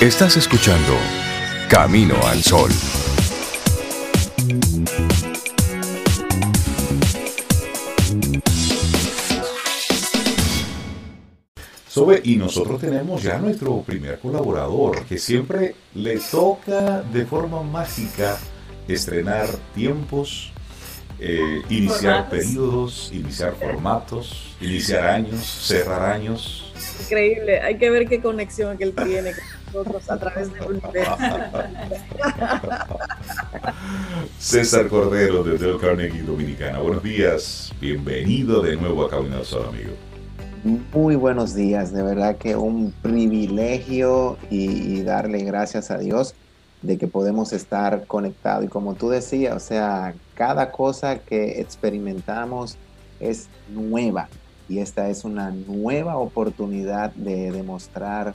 Estás escuchando Camino al Sol. Sobe, y nosotros tenemos ya nuestro primer colaborador, que siempre le toca de forma mágica estrenar tiempos, eh, iniciar periodos, iniciar formatos, iniciar años, cerrar años. Increíble, hay que ver qué conexión que él tiene con nosotros a través del universo. César Cordero desde el Carnegie Dominicana. Buenos días, bienvenido de nuevo a Camino al Sol, amigo. Muy buenos días, de verdad que un privilegio y, darle gracias a Dios de que podemos estar conectados. Y como tú decías, o sea, cada cosa que experimentamos es nueva y esta es una nueva oportunidad de demostrar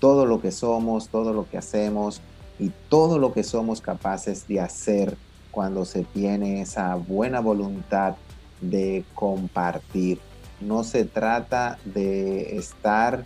todo lo que somos, todo lo que hacemos y todo lo que somos capaces de hacer cuando se tiene esa buena voluntad de compartir no se trata de estar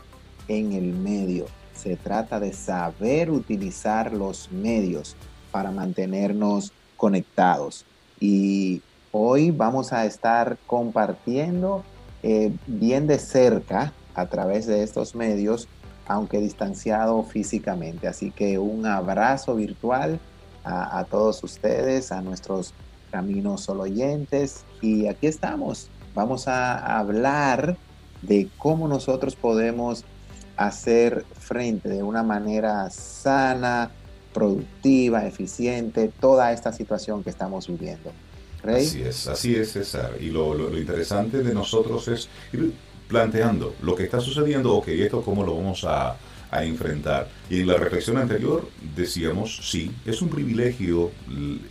en el medio, se trata de saber utilizar los medios para mantenernos conectados. Y hoy vamos a estar compartiendo eh, bien de cerca a través de estos medios, aunque distanciado físicamente. Así que un abrazo virtual a, a todos ustedes, a nuestros caminos solo oyentes. Y aquí estamos vamos a hablar de cómo nosotros podemos hacer frente de una manera sana, productiva, eficiente, toda esta situación que estamos viviendo. Así es, así es, César. Y lo, interesante de nosotros es ir planteando lo que está sucediendo, ok, esto cómo lo vamos a, a enfrentar. Y en la reflexión anterior decíamos, sí, es un privilegio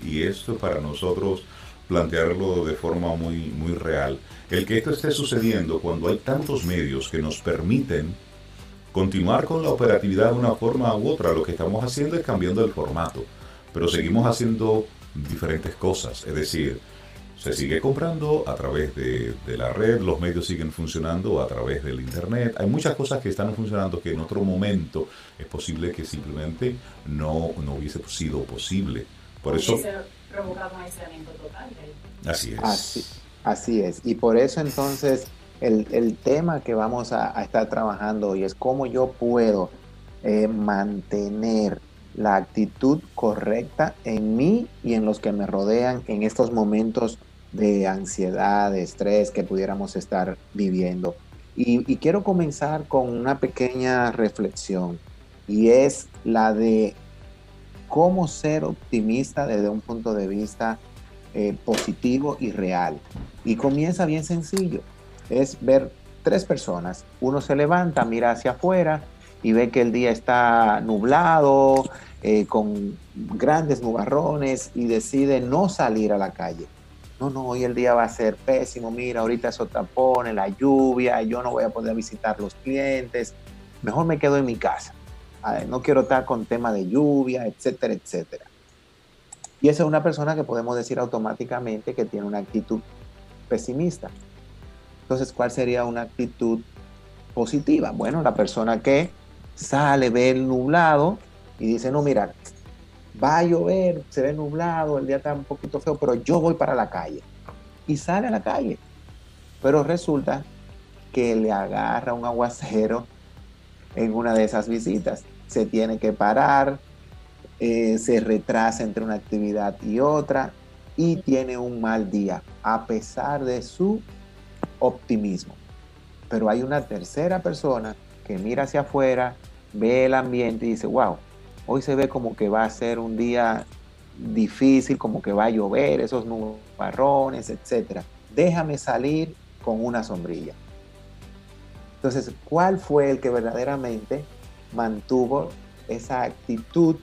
y esto para nosotros plantearlo de forma muy, muy real. El que esto esté sucediendo cuando hay tantos medios que nos permiten continuar con la operatividad de una forma u otra, lo que estamos haciendo es cambiando el formato, pero seguimos haciendo diferentes cosas, es decir, se sigue comprando a través de, la red, los medios siguen funcionando a través del Internet. Hay muchas cosas que están funcionando que en otro momento es posible que simplemente no, no hubiese sido posible. Por eso provocar un aislamiento total. Así es. Así, es. Y por eso entonces el, tema que vamos a, estar trabajando hoy es cómo yo puedo eh, mantener la actitud correcta en mí y en los que me rodean en estos momentos de ansiedad, de estrés que pudiéramos estar viviendo. y, quiero comenzar con una pequeña reflexión y es la de cómo ser optimista desde un punto de vista eh, positivo y real. Y comienza bien sencillo. Es ver tres personas. Uno se levanta, mira hacia afuera y ve que el día está nublado, eh, con grandes nubarrones y decide no salir a la calle. No, no, hoy el día va a ser pésimo. Mira, ahorita eso tapone, la lluvia, yo no voy a poder visitar los clientes. Mejor me quedo en mi casa no quiero estar con tema de lluvia, etcétera, etcétera. Y esa es una persona que podemos decir automáticamente que tiene una actitud pesimista. Entonces, ¿cuál sería una actitud positiva? Bueno, la persona que sale, ve el nublado y dice, no, mira, va a llover, se ve nublado, el día está un poquito feo, pero yo voy para la calle. Y sale a la calle. Pero resulta que le agarra un aguacero en una de esas visitas se tiene que parar, eh, se retrasa entre una actividad y otra y tiene un mal día, a pesar de su optimismo. Pero hay una tercera persona que mira hacia afuera, ve el ambiente y dice, wow, hoy se ve como que va a ser un día difícil, como que va a llover, esos nubarrones, etc. Déjame salir con una sombrilla. Entonces, ¿cuál fue el que verdaderamente mantuvo esa actitud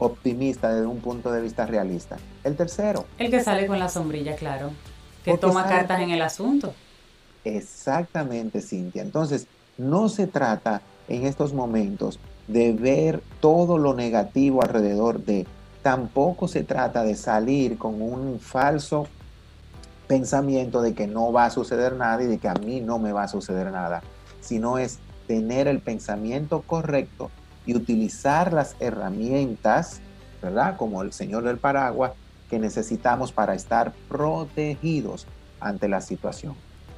optimista desde un punto de vista realista. El tercero. El que sale con la sombrilla, claro. Que toma cartas en el asunto. Exactamente, Cintia. Entonces, no se trata en estos momentos de ver todo lo negativo alrededor de. Tampoco se trata de salir con un falso pensamiento de que no va a suceder nada y de que a mí no me va a suceder nada, sino es tener el pensamiento correcto y utilizar las herramientas, ¿verdad? Como el Señor del Paraguas, que necesitamos para estar protegidos ante la situación.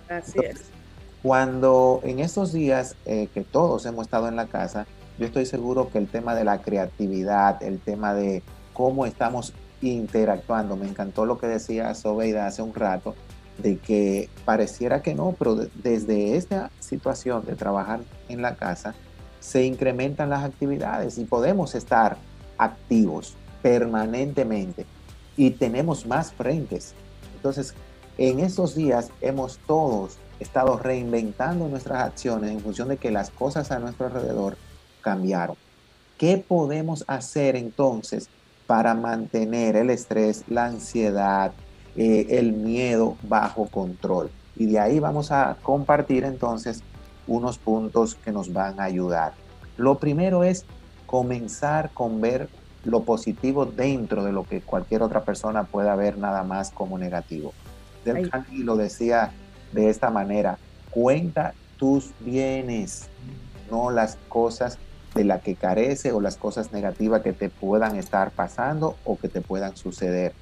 Así es. Cuando en estos días eh, que todos hemos estado en la casa, yo estoy seguro que el tema de la creatividad, el tema de cómo estamos interactuando, me encantó lo que decía Sobeida hace un rato, de que pareciera que no, pero desde esta situación de trabajar en la casa, se incrementan las actividades y podemos estar activos permanentemente y tenemos más frentes. Entonces, en estos días hemos todos estado reinventando nuestras acciones en función de que las cosas a nuestro alrededor cambiaron. ¿Qué podemos hacer entonces para mantener el estrés, la ansiedad, eh, el miedo bajo control? Y de ahí vamos a compartir entonces unos puntos que nos van a ayudar. Lo primero es comenzar con ver lo positivo dentro de lo que cualquier otra persona pueda ver nada más como negativo. Del Carnegie lo decía de esta manera, cuenta tus bienes, no las cosas de las que carece o las cosas negativas que te puedan estar pasando o que te puedan suceder.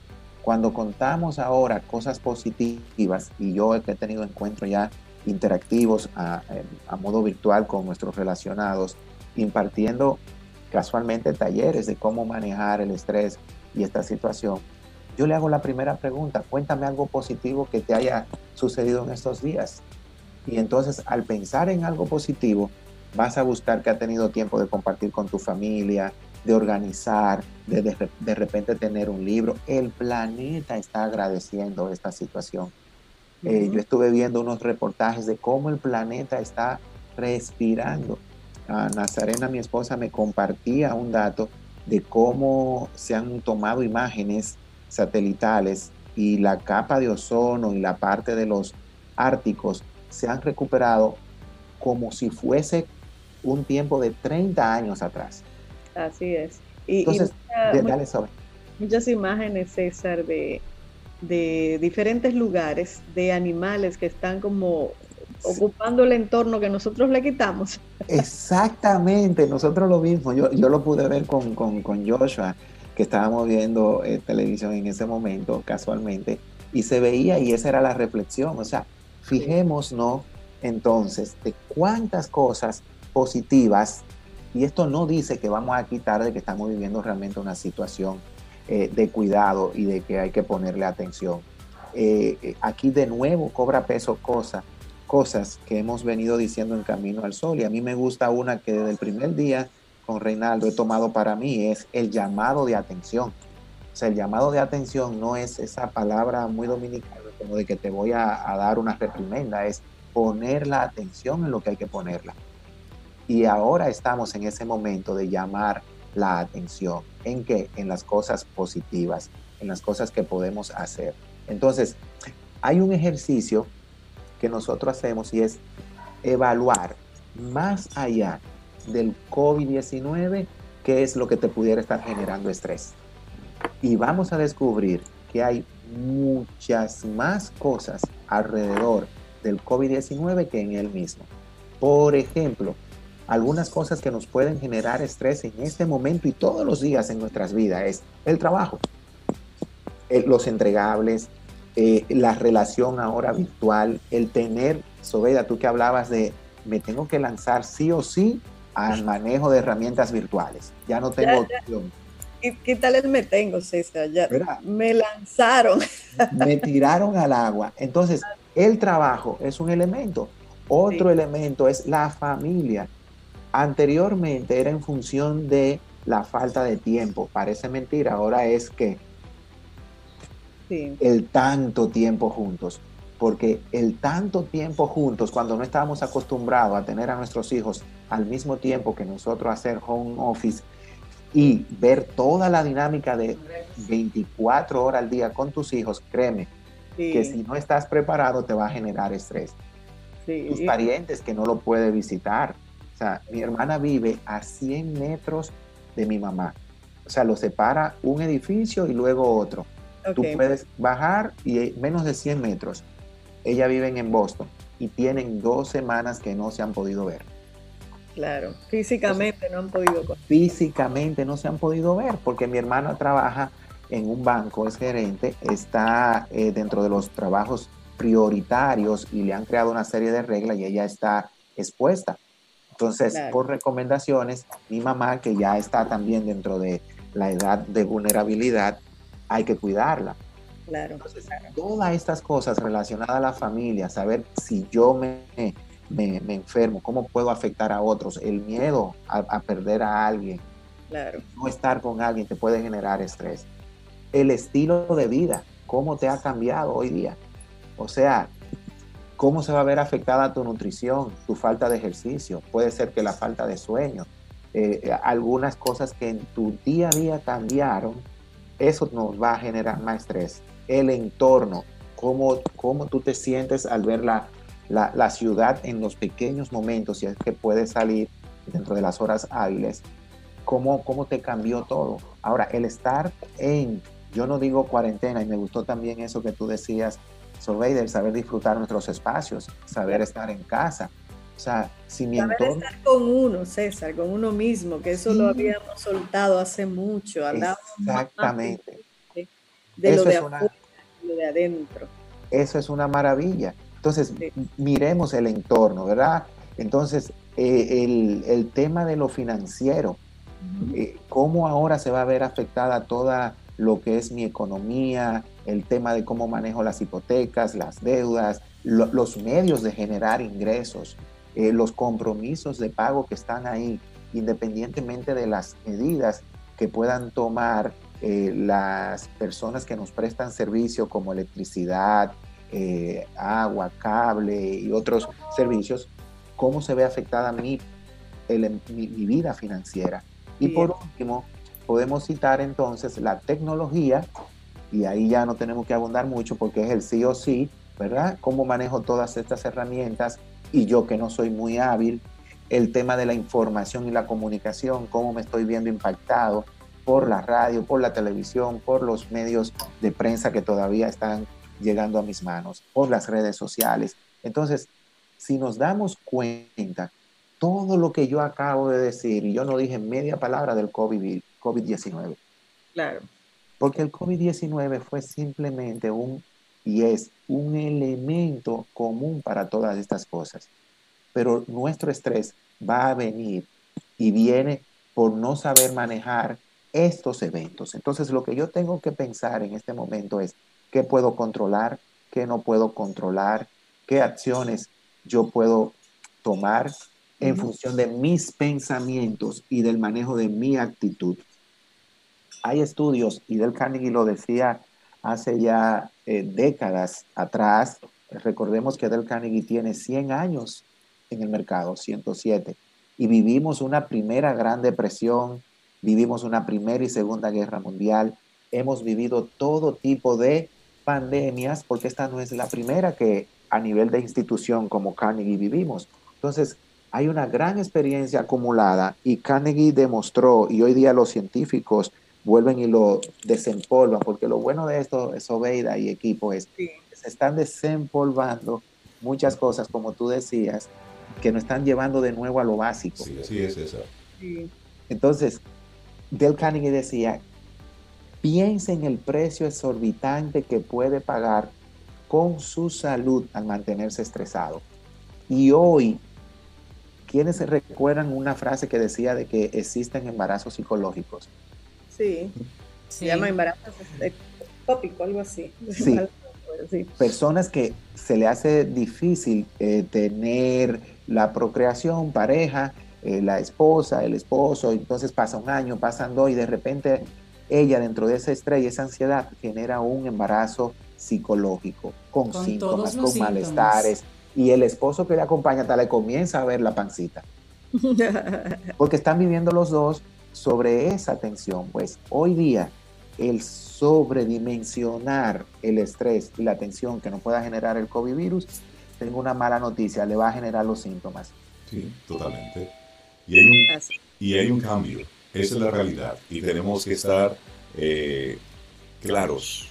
Cuando contamos ahora cosas positivas, y yo he tenido encuentros ya interactivos a, a modo virtual con nuestros relacionados, impartiendo casualmente talleres de cómo manejar el estrés y esta situación, yo le hago la primera pregunta, cuéntame algo positivo que te haya sucedido en estos días. Y entonces al pensar en algo positivo, vas a buscar que ha tenido tiempo de compartir con tu familia, de organizar, de, de, repente tener un libro. El planeta está agradeciendo esta situación. Eh, yo estuve viendo unos reportajes de cómo el planeta está respirando Nazarena, mi esposa, me compartía un dato de cómo se han tomado imágenes satelitales y la capa de ozono y la parte de los árticos se han recuperado como si fuese un tiempo de 30 años atrás. Así es. Y, Entonces, dale sobre. Muchas imágenes, César, de, de diferentes lugares, de animales que están como ocupando el entorno que nosotros le quitamos. Exactamente, nosotros lo mismo. Yo, yo lo pude ver con, con, con Joshua, que estábamos viendo eh, televisión en ese momento, casualmente, y se veía, y esa era la reflexión. O sea, fijémonos entonces de cuántas cosas positivas, y esto no dice que vamos a quitar de que estamos viviendo realmente una situación eh, de cuidado y de que hay que ponerle atención. Eh, aquí de nuevo cobra peso cosa cosas que hemos venido diciendo en Camino al Sol. Y a mí me gusta una que desde el primer día con Reinaldo he tomado para mí, es el llamado de atención. O sea, el llamado de atención no es esa palabra muy dominicana como de que te voy a, dar una reprimenda, es poner la atención en lo que hay que ponerla. Y ahora estamos en ese momento de llamar la atención. ¿En qué? En las cosas positivas, en las cosas que podemos hacer. Entonces, hay un ejercicio que nosotros hacemos y es evaluar más allá del COVID-19 qué es lo que te pudiera estar generando estrés. Y vamos a descubrir que hay muchas más cosas alrededor del COVID-19 que en él mismo. Por ejemplo, algunas cosas que nos pueden generar estrés en este momento y todos los días en nuestras vidas es el trabajo, los entregables, eh, la relación ahora virtual, el tener, Sobeda, tú que hablabas de, me tengo que lanzar sí o sí al manejo de herramientas virtuales. Ya no tengo opción. ¿Qué, tal el me tengo, César? Ya me lanzaron. Me tiraron al agua. Entonces, el trabajo es un elemento. Otro elemento es la familia. Anteriormente era en función de la falta de tiempo. Parece mentira, ahora es que el tanto tiempo juntos. Porque el tanto tiempo juntos, cuando no estábamos acostumbrados a tener a nuestros hijos al mismo tiempo que nosotros hacer home office y ver toda la dinámica de 24 horas al día con tus hijos, créeme que si no estás preparado te va a generar estrés. Tus parientes que no lo puede visitar. O sea, mi hermana vive a 100 metros de mi mamá. O sea, lo separa un edificio y luego otro. Tú puedes bajar y menos de 100 metros. Ella vive en Boston y tienen dos semanas que no se han podido ver. Claro, físicamente no han podido. Físicamente no se han podido ver porque mi hermana trabaja en un banco, es gerente, está eh, dentro de los trabajos prioritarios y le han creado una serie de reglas y ella está expuesta. Entonces, por recomendaciones, mi mamá, que ya está también dentro de la edad de vulnerabilidad, hay que cuidarla. Claro, Todas estas cosas relacionadas a la familia, saber si yo me, me, enfermo, cómo puedo afectar a otros, el miedo a, perder a alguien, no estar con alguien te puede generar estrés. El estilo de vida, cómo te ha cambiado hoy día. O sea, cómo se va a ver afectada tu nutrición, tu falta de ejercicio, puede ser que la falta de sueño, eh, algunas cosas que en tu día a día cambiaron, eso nos va a generar más estrés. El entorno, cómo, cómo tú te sientes al ver la, la, ciudad en los pequeños momentos, si es que puedes salir dentro de las horas hábiles, cómo, cómo te cambió todo. Ahora, el estar en, yo no digo cuarentena, y me gustó también eso que tú decías, Solveider, saber disfrutar nuestros espacios, saber estar en casa. O sea, si mi saber estar con uno, César, con uno mismo, que eso lo habíamos soltado hace mucho. Exactamente. De, lo de afuera, lo de adentro. Eso es una maravilla. Entonces, miremos el entorno, ¿verdad? Entonces, eh, el, tema de lo financiero, eh, cómo ahora se va a ver afectada toda lo que es mi economía, el tema de cómo manejo las hipotecas, las deudas, los medios de generar ingresos, eh, los compromisos de pago que están ahí, independientemente de las medidas que puedan tomar las personas que nos prestan servicio como electricidad, eh, agua, cable y otros servicios, cómo se ve afectada mi, mi, vida financiera. Y por último, podemos citar entonces la tecnología, y ahí ya no tenemos que abundar mucho porque es el sí o sí, ¿verdad? Cómo manejo todas estas herramientas y yo que no soy muy hábil, el tema de la información y la comunicación, cómo me estoy viendo impactado por la radio, por la televisión, por los medios de prensa que todavía están llegando a mis manos por las redes sociales. Entonces, si nos damos cuenta, todo lo que yo acabo de decir, y yo no dije media palabra del COVID-19. COVID claro. Porque el COVID-19 fue simplemente un, y es un elemento común para todas estas cosas. Pero nuestro estrés va a venir y viene por no saber manejar estos eventos. Entonces, lo que yo tengo que pensar en este momento es, qué puedo controlar, qué no puedo controlar, qué acciones yo puedo tomar en función de mis pensamientos y del manejo de mi actitud. Hay estudios, y Del Carnegie lo decía hace ya eh, décadas atrás, recordemos que Del Carnegie tiene 100 años en el mercado, 107, y vivimos una primera gran depresión, vivimos una primera y segunda guerra mundial, hemos vivido todo tipo de pandemias, porque esta no es la primera que a nivel de institución como Carnegie vivimos. Entonces, hay una gran experiencia acumulada y Carnegie demostró, y hoy día los científicos vuelven y lo desempolvan, porque lo bueno de esto, es Obeida y equipo, es que se están desempolvando muchas cosas, como tú decías, que nos están llevando de nuevo a lo básico. Sí, así es eso. Entonces, Del Carnegie decía Piense en el precio exorbitante que puede pagar con su salud al mantenerse estresado. Y hoy, ¿quiénes se recuerdan una frase que decía de que existen embarazos psicológicos? Sí, se llama embarazo tópico, algo así. Sí. Personas que se le hace difícil eh, tener la procreación, pareja, eh, la esposa, el esposo, entonces pasa un año, pasan dos y de repente ella dentro de esa estrés y esa ansiedad genera un embarazo psicológico con, síntomas, con malestares. Y el esposo que le acompaña hasta le comienza a ver la pancita. Porque están viviendo los dos sobre esa tensión. Pues hoy día el sobredimensionar el estrés y la tensión que no pueda generar el COVID virus, tengo una mala noticia, le va a generar los síntomas. Sí, totalmente. Y hay un, y hay un cambio esa es la realidad y tenemos que estar eh, claros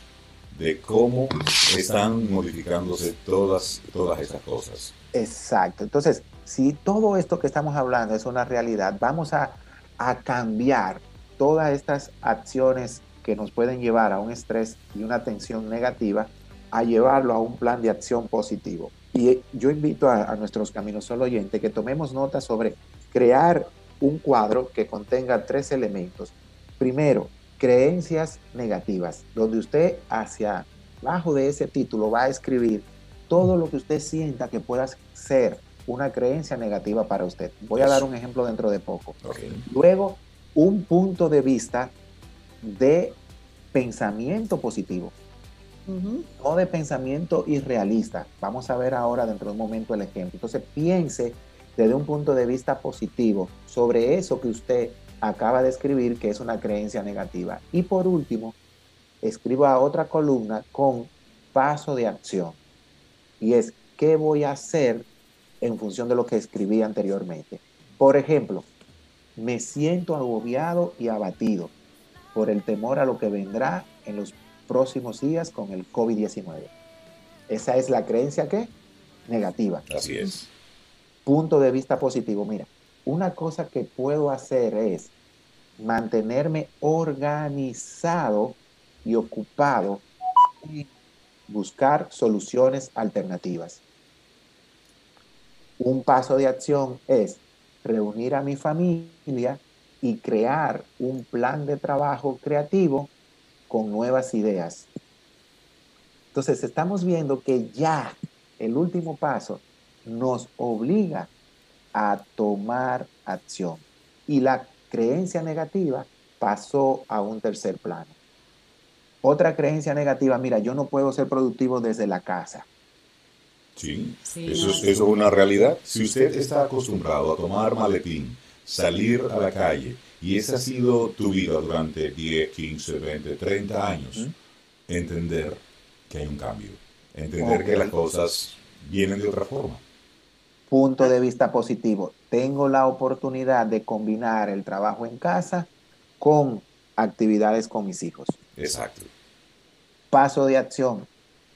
de cómo están modificándose todas, todas estas cosas. Exacto. Entonces, si todo esto que estamos hablando es una realidad, vamos a, a cambiar todas estas acciones que nos pueden llevar a un estrés y una tensión negativa, a llevarlo a un plan de acción positivo. Y yo invito a, nuestros caminos solo oyentes que tomemos nota sobre crear un cuadro que contenga tres elementos. Primero, creencias negativas, donde usted hacia abajo de ese título va a escribir todo lo que usted sienta que pueda ser una creencia negativa para usted. Voy a dar un ejemplo dentro de poco. Luego, un punto de vista de pensamiento positivo, no de pensamiento irrealista. Vamos a ver ahora dentro de un momento el ejemplo. Entonces piense desde un punto de vista positivo sobre eso que usted acaba de escribir que es una creencia negativa. Y por último, escriba otra columna con paso de acción. Y es, ¿qué voy a hacer en función de lo que escribí anteriormente? Por ejemplo, me siento agobiado y abatido por el temor a lo que vendrá en los próximos días con el COVID-19. Esa es la creencia que negativa. Así es. Punto de vista positivo. Mira, una cosa que puedo hacer es mantenerme organizado y ocupado y buscar soluciones alternativas. Un paso de acción es reunir a mi familia y crear un plan de trabajo creativo con nuevas ideas. Entonces estamos viendo que ya el último paso nos obliga a tomar acción y la creencia negativa pasó a un tercer plano. Otra creencia negativa, mira, yo no puedo ser productivo desde la casa. Sí, eso, es, eso, es, una realidad. Si usted está acostumbrado a tomar maletín, salir a la calle, y esa ha sido tu vida durante 10, 15, 20, 30 años, entender que hay un cambio, entender que las cosas vienen de otra forma. Punto de vista positivo. Tengo la oportunidad de combinar el trabajo en casa con actividades con mis hijos. Exacto. Paso de acción.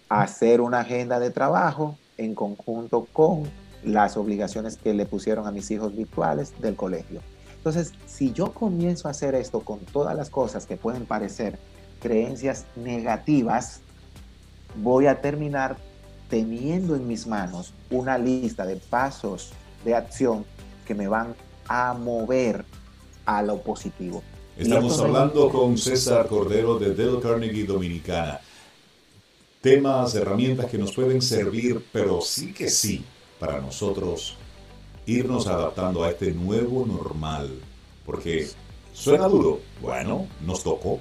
Hacer una agenda de trabajo en conjunto con las obligaciones que le pusieron a mis hijos virtuales del colegio. Entonces, si yo comienzo a hacer esto con todas las cosas que pueden parecer creencias negativas, voy a terminar teniendo en mis manos una lista de pasos de acción que me van a mover a lo positivo. Estamos hablando con César Cordero de Dale Carnegie Dominicana. Temas, herramientas que nos pueden servir, pero sí que sí, para nosotros irnos adaptando a este nuevo normal. Porque suena duro. Bueno, nos tocó.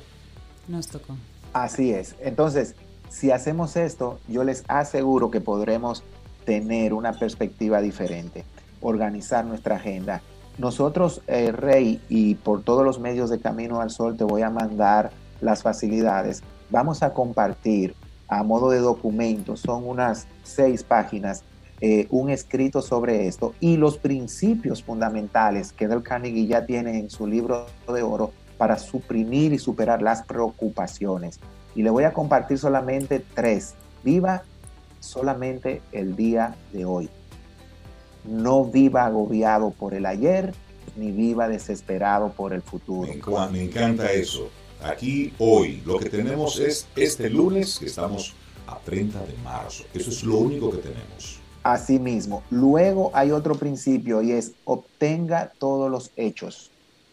Nos tocó. Así es. Entonces, si hacemos esto, yo les aseguro que podremos tener una perspectiva diferente, organizar nuestra agenda. Nosotros, eh, Rey, y por todos los medios de Camino al Sol, te voy a mandar las facilidades. Vamos a compartir a modo de documento, son unas seis páginas eh, un escrito sobre esto y los principios fundamentales que Del Carnegie ya tiene en su libro de oro para suprimir y superar las preocupaciones. Y le voy a compartir solamente tres. Viva solamente el día de hoy. No viva agobiado por el ayer, ni viva desesperado por el futuro. Me, me encanta eso. Aquí hoy lo que tenemos es este lunes que estamos a 30 de marzo. Eso es lo único que tenemos. Asimismo, luego hay otro principio y es obtenga todos los hechos.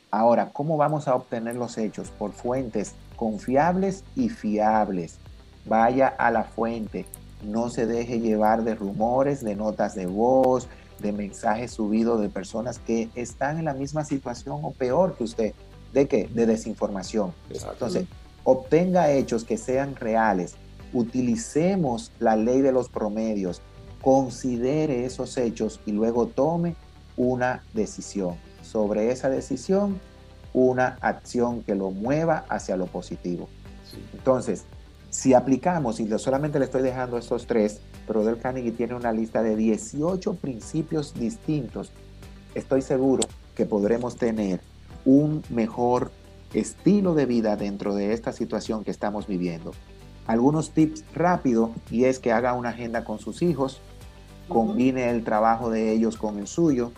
Ahora, ¿cómo vamos a obtener los hechos? Por fuentes confiables y fiables. Vaya a la fuente, no se deje llevar de rumores, de notas de voz, de mensajes subidos de personas que están en la misma situación o peor que usted. ¿De qué? De desinformación. Entonces, obtenga hechos que sean reales. Utilicemos la ley de los promedios considere esos hechos y luego tome una decisión. Sobre esa decisión, una acción que lo mueva hacia lo positivo. Entonces, si aplicamos, y solamente le estoy dejando estos tres, pero Del Carnegie tiene una lista de 18 principios distintos, estoy seguro que podremos tener un mejor estilo de vida dentro de esta situación que estamos viviendo. Algunos tips rápido y es que haga una agenda con sus hijos, combine el trabajo de ellos con el suyo,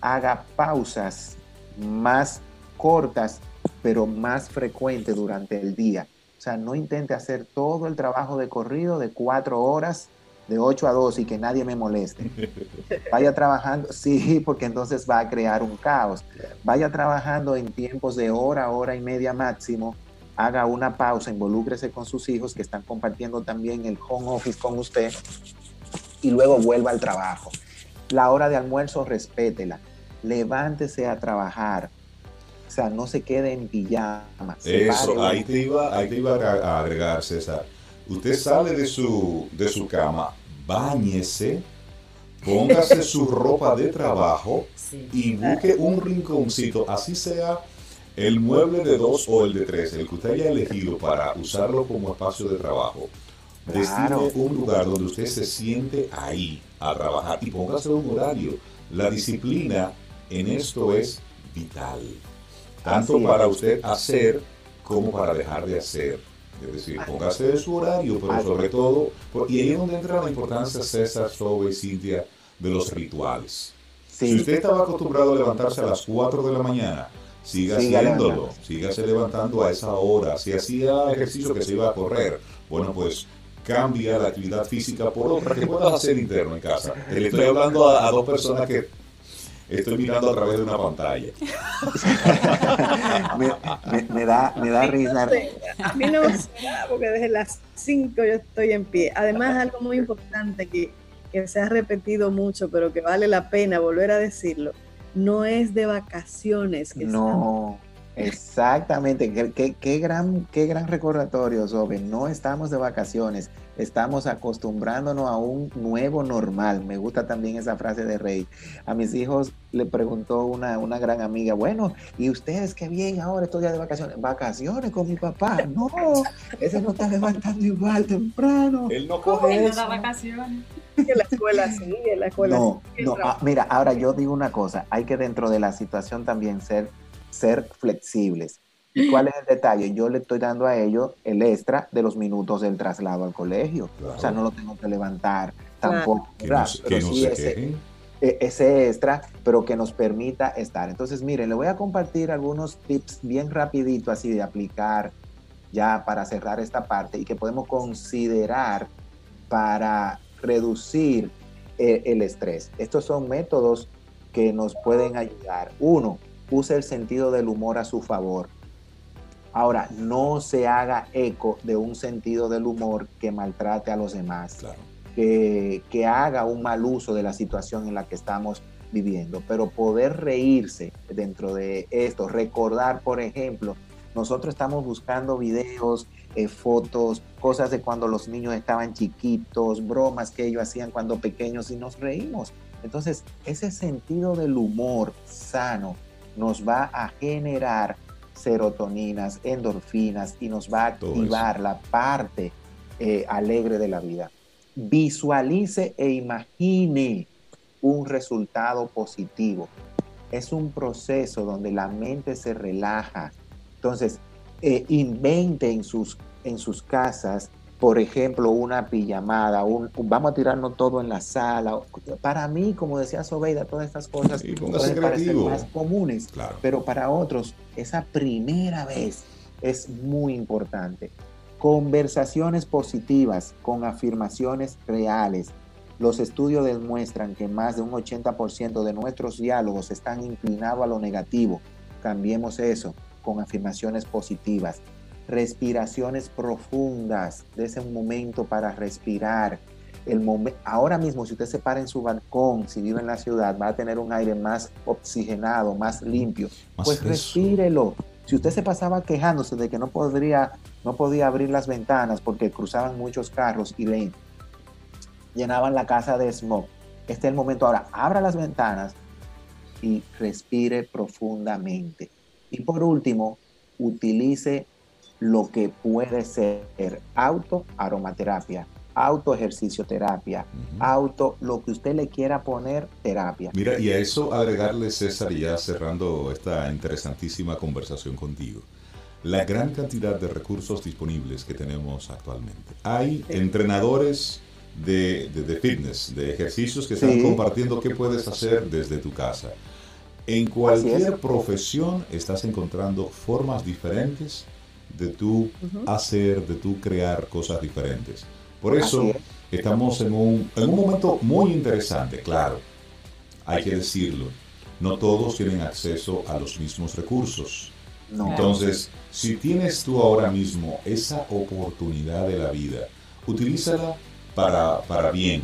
haga pausas más cortas, pero más frecuentes durante el día. O sea, no intente hacer todo el trabajo de corrido de cuatro horas, de 8 a 2 y que nadie me moleste. Vaya trabajando, sí, porque entonces va a crear un caos. Vaya trabajando en tiempos de hora, hora y media máximo. Haga una pausa, involúcrese con sus hijos que están compartiendo también el home office con usted y luego vuelva al trabajo. La hora de almuerzo, respétela. Levántese a trabajar. O sea, no se quede en pijama. Eso, ahí te, iba, ahí te iba a agregar, César. Usted sale de su, de su cama, bañese, póngase su ropa de trabajo y busque un rinconcito, así sea el mueble de dos o el de tres, el que usted haya elegido para usarlo como espacio de trabajo. Destine un lugar donde usted se siente ahí a trabajar y póngase un horario. La disciplina en esto es vital, tanto para usted hacer como para dejar de hacer. Es decir, póngase de su horario, pero sobre todo, y ahí es donde entra la importancia, César, Sobe y Cintia, de los rituales. Si usted estaba acostumbrado a levantarse a las 4 de la mañana, siga, haciéndolo, sígase levantando a esa hora. Si hacía ejercicio que se iba a correr, bueno, pues cambia la actividad física por otra que puedas hacer interno en casa. Le estoy hablando a dos personas que estoy mirando a través de una pantalla. me, da, me da risa. A mí no porque desde las 5 yo estoy en pie. Además, algo muy importante que, que se ha repetido mucho, pero que vale la pena volver a decirlo, no es de vacaciones. Que no. Exactamente, qué, qué, gran, qué gran recordatorio, Sobe. No estamos de vacaciones, estamos acostumbrándonos a un nuevo normal. Me gusta también esa frase de Rey. A mis hijos le preguntó una, una gran amiga, bueno, ¿y ustedes qué bien ahora estos días de vacaciones? ¿Vacaciones con mi papá? No, ese no está levantando igual temprano. Él no coge eso. vacaciones. Que la escuela sigue, la escuela no, No, ah, mira, ahora yo digo una cosa, hay que dentro de la situación también ser ser flexibles. ¿Y cuál es el detalle? Yo le estoy dando a ellos el extra de los minutos del traslado al colegio. O sea, no lo tengo que levantar tampoco. ese, ese, extra, pero que nos permita estar. Entonces, miren, le voy a compartir algunos tips bien rapidito así de aplicar ya para cerrar esta parte y que podemos considerar para reducir el, el estrés. Estos son métodos que nos pueden ayudar. Uno, use el sentido del humor a su favor. Ahora, no se haga eco de un sentido del humor que maltrate a los demás, que, que haga un mal uso de la situación en la que estamos viviendo, pero poder reírse dentro de esto, recordar, por ejemplo, nosotros estamos buscando videos, eh, fotos, cosas de cuando los niños estaban chiquitos, bromas que ellos hacían cuando pequeños y nos reímos. Entonces, ese sentido del humor sano nos va a generar serotoninas, endorfinas y nos va a activar la parte eh, alegre de la vida. Visualice e imagine un resultado positivo. Es un proceso donde la mente se relaja. Entonces, eh, invente en sus, en sus casas por ejemplo, una pijamada, un, vamos a tirarnos todo en la sala. Para mí, como decía Sobeida, todas estas cosas pueden parecer más comunes, pero para otros, esa primera vez es muy importante. Conversaciones positivas con afirmaciones reales. Los estudios demuestran que más de un 80% de nuestros diálogos están inclinados a lo negativo. Cambiemos eso con afirmaciones positivas respiraciones profundas, de ese momento para respirar. El ahora mismo, si usted se para en su balcón, si vive en la ciudad, va a tener un aire más oxigenado, más limpio. pues respírelo. Si usted se pasaba quejándose de que no podría, no podía abrir las ventanas porque cruzaban muchos carros y llenaban la casa de smog, este es el momento ahora. Abra las ventanas y respire profundamente. Y por último, utilice lo que puede ser auto aromaterapia, auto ejercicio terapia, auto lo que usted le quiera poner terapia. Mira, y a eso agregarle César ya cerrando esta interesantísima conversación contigo. La gran cantidad de recursos disponibles que tenemos actualmente. Hay entrenadores de, de, fitness, de ejercicios que están compartiendo qué puedes hacer desde tu casa. En cualquier profesión estás encontrando formas diferentes de tu hacer, de tu crear cosas diferentes. Por eso estamos en un, en un momento muy interesante, claro, hay que decirlo. No todos tienen acceso a los mismos recursos. Entonces, si tienes tú ahora mismo esa oportunidad de la vida, utilízala para, para bien,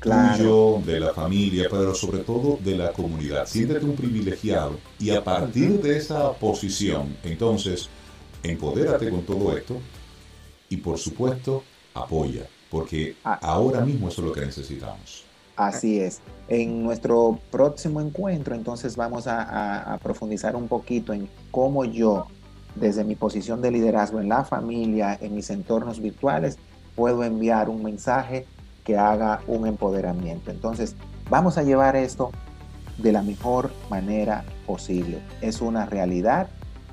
tuyo, de la familia, pero sobre todo de la comunidad. Siéntete un privilegiado y a partir de esa posición, entonces, empodérate con todo esto y por supuesto, apoya, porque ah. ahora mismo eso es lo que necesitamos. Así es. En nuestro próximo encuentro, entonces vamos a, profundizar un poquito en cómo yo, desde mi posición de liderazgo en la familia, en mis entornos virtuales, puedo enviar un mensaje que haga un empoderamiento. Entonces, vamos a llevar esto de la mejor manera posible. Es una realidad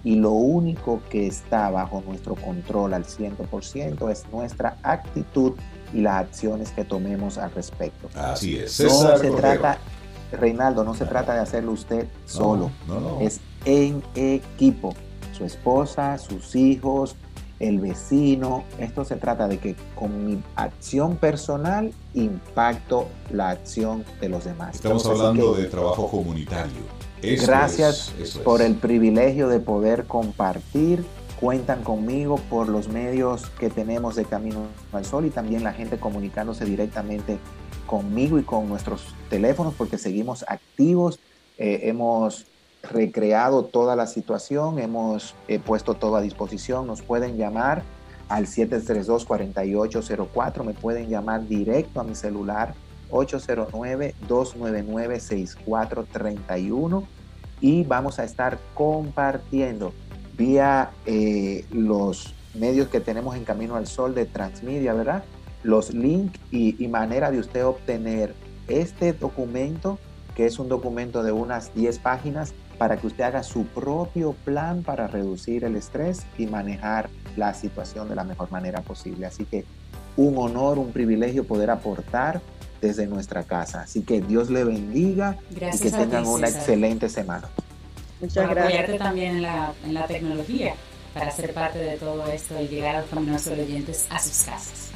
y lo único que está bajo nuestro control al 100% es nuestra actitud y las acciones que tomemos al respecto. Así es. no se trata, Reinaldo, no se trata de hacerlo usted solo. Es en equipo. Su esposa, sus hijos, el vecino. Esto se trata de que con mi acción personal impacto la acción de los demás. Estamos hablando de trabajo comunitario. Gracias por el privilegio de poder compartir cuentan conmigo por los medios que tenemos de Camino al Sol y también la gente comunicándose directamente conmigo y con nuestros teléfonos porque seguimos activos. Eh, hemos recreado toda la situación, hemos eh, puesto todo a disposición. Nos pueden llamar al 732-4804, me pueden llamar directo a mi celular 809-299-6431 y vamos a estar compartiendo vía eh, los medios que tenemos en Camino al Sol de Transmedia, ¿verdad? Los links y, manera de usted obtener este documento, que es un documento de unas 10 páginas, para que usted haga su propio plan para reducir el estrés y manejar la situación de la mejor manera posible. Así que un honor, un privilegio poder aportar desde nuestra casa. Así que Dios le bendiga y que tengan una excelente semana. Muchas gracias. también en la, en la tecnología para ser parte de todo esto y llegar a los caminos oyentes a sus casas.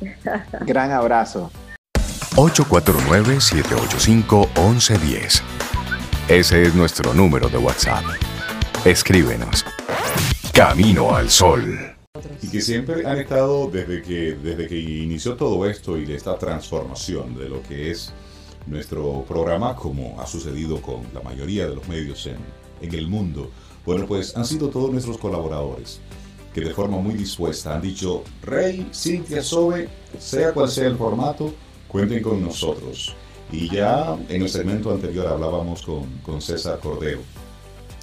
Gran abrazo. 849-785-1110. Ese es nuestro número de WhatsApp. Escríbenos. Camino al Sol. Y que siempre han estado desde que, desde que inició todo esto y esta transformación de lo que es nuestro programa, como ha sucedido con la mayoría de los medios en, en el mundo. Bueno, pues han sido todos nuestros colaboradores que de forma muy dispuesta han dicho, Rey, Cintia, Sobe, sea cual sea el formato, cuenten con nosotros. Y ya en el segmento anterior hablábamos con, con César Cordero.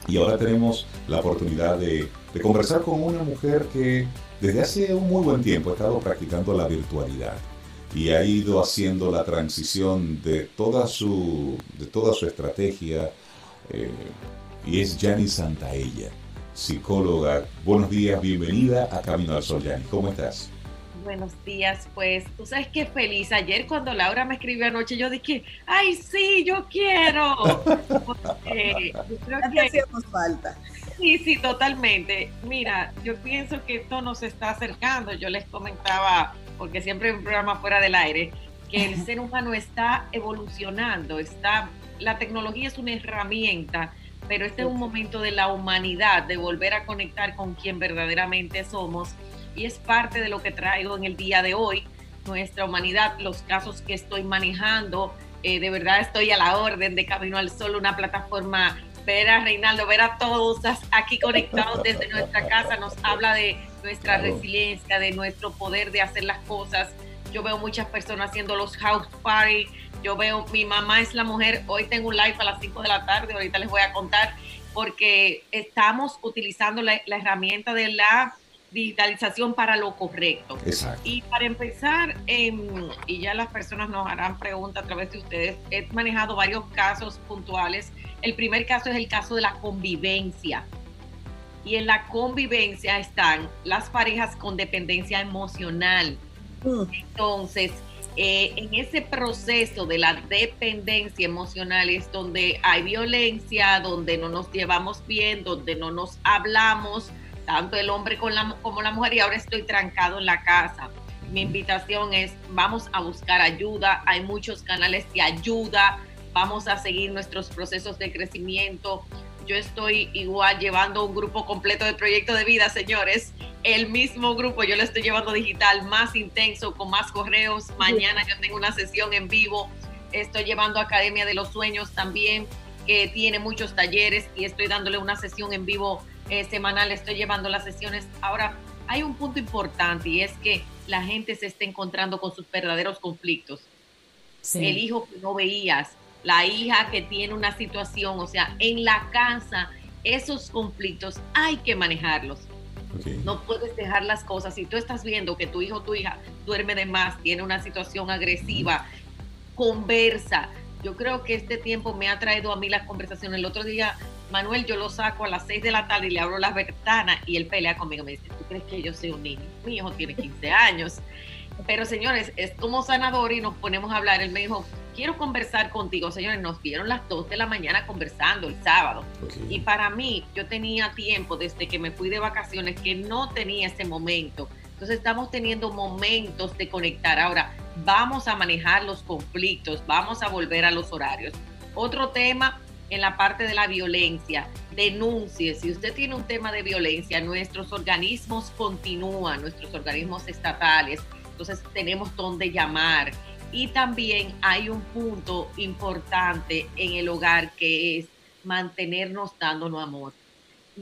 Y ahora tenemos la oportunidad de, de conversar con una mujer que desde hace un muy buen tiempo ha estado practicando la virtualidad y ha ido haciendo la transición de toda su, de toda su estrategia. Eh, y es Yanni Santaella, psicóloga. Buenos días, bienvenida a Camino al Sol, Yanni. ¿Cómo estás? Buenos días, pues tú sabes qué feliz. Ayer cuando Laura me escribió anoche, yo dije, ay, sí, yo quiero. Porque yo creo que hacíamos falta. Sí, sí, totalmente. Mira, yo pienso que esto nos está acercando. Yo les comentaba porque siempre hay un programa fuera del aire, que el ser humano está evolucionando, está, la tecnología es una herramienta, pero este es un momento de la humanidad, de volver a conectar con quien verdaderamente somos, y es parte de lo que traigo en el día de hoy, nuestra humanidad, los casos que estoy manejando, eh, de verdad estoy a la orden de Camino al Sol, una plataforma ver a Reinaldo, ver a todos aquí conectados desde nuestra casa, nos habla de nuestra resiliencia, de nuestro poder de hacer las cosas. Yo veo muchas personas haciendo los house party. Yo veo, mi mamá es la mujer, hoy tengo un live a las 5 de la tarde, ahorita les voy a contar, porque estamos utilizando la, herramienta de la digitalización para lo correcto. Y para empezar, em, y ya las personas nos harán preguntas a través de ustedes, he manejado varios casos puntuales. El primer caso es el caso de la convivencia y en la convivencia están las parejas con dependencia emocional. Mm. Entonces, eh, en ese proceso de la dependencia emocional es donde hay violencia, donde no nos llevamos bien, donde no nos hablamos, tanto el hombre con la, como la mujer, y ahora estoy trancado en la casa. Mi invitación es, vamos a buscar ayuda, hay muchos canales de ayuda, vamos a seguir nuestros procesos de crecimiento. Yo estoy igual llevando un grupo completo de proyecto de vida, señores. El mismo grupo, yo lo estoy llevando digital, más intenso, con más correos. Mañana yo tengo una sesión en vivo. Estoy llevando Academia de los Sueños también, que tiene muchos talleres y estoy dándole una sesión en vivo eh, semanal. Estoy llevando las sesiones. Ahora, hay un punto importante y es que la gente se está encontrando con sus verdaderos conflictos. El hijo que no veías, la hija que tiene una situación, o sea, en la casa, esos conflictos hay que manejarlos. No puedes dejar las cosas. Si tú estás viendo que tu hijo o tu hija duerme de más, tiene una situación agresiva, conversa. Yo creo que este tiempo me ha traído a mí las conversaciones. El otro día, Manuel, yo lo saco a las 6 de la tarde y le abro las ventanas y él pelea conmigo. Me dice, ¿tú crees que yo soy un niño? Mi hijo tiene 15 años. Pero señores, es como sanador y nos ponemos a hablar. Él me dijo, quiero conversar contigo, señores. Nos dieron las 2 de la mañana conversando el sábado. Y para mí, yo tenía tiempo desde que me fui de vacaciones que no tenía ese momento. Entonces estamos teniendo momentos de conectar. Ahora, vamos a manejar los conflictos, vamos a volver a los horarios. Otro tema en la parte de la violencia, denuncie. Si usted tiene un tema de violencia, nuestros organismos continúan, nuestros organismos estatales, entonces tenemos donde llamar. Y también hay un punto importante en el hogar que es mantenernos dándonos amor.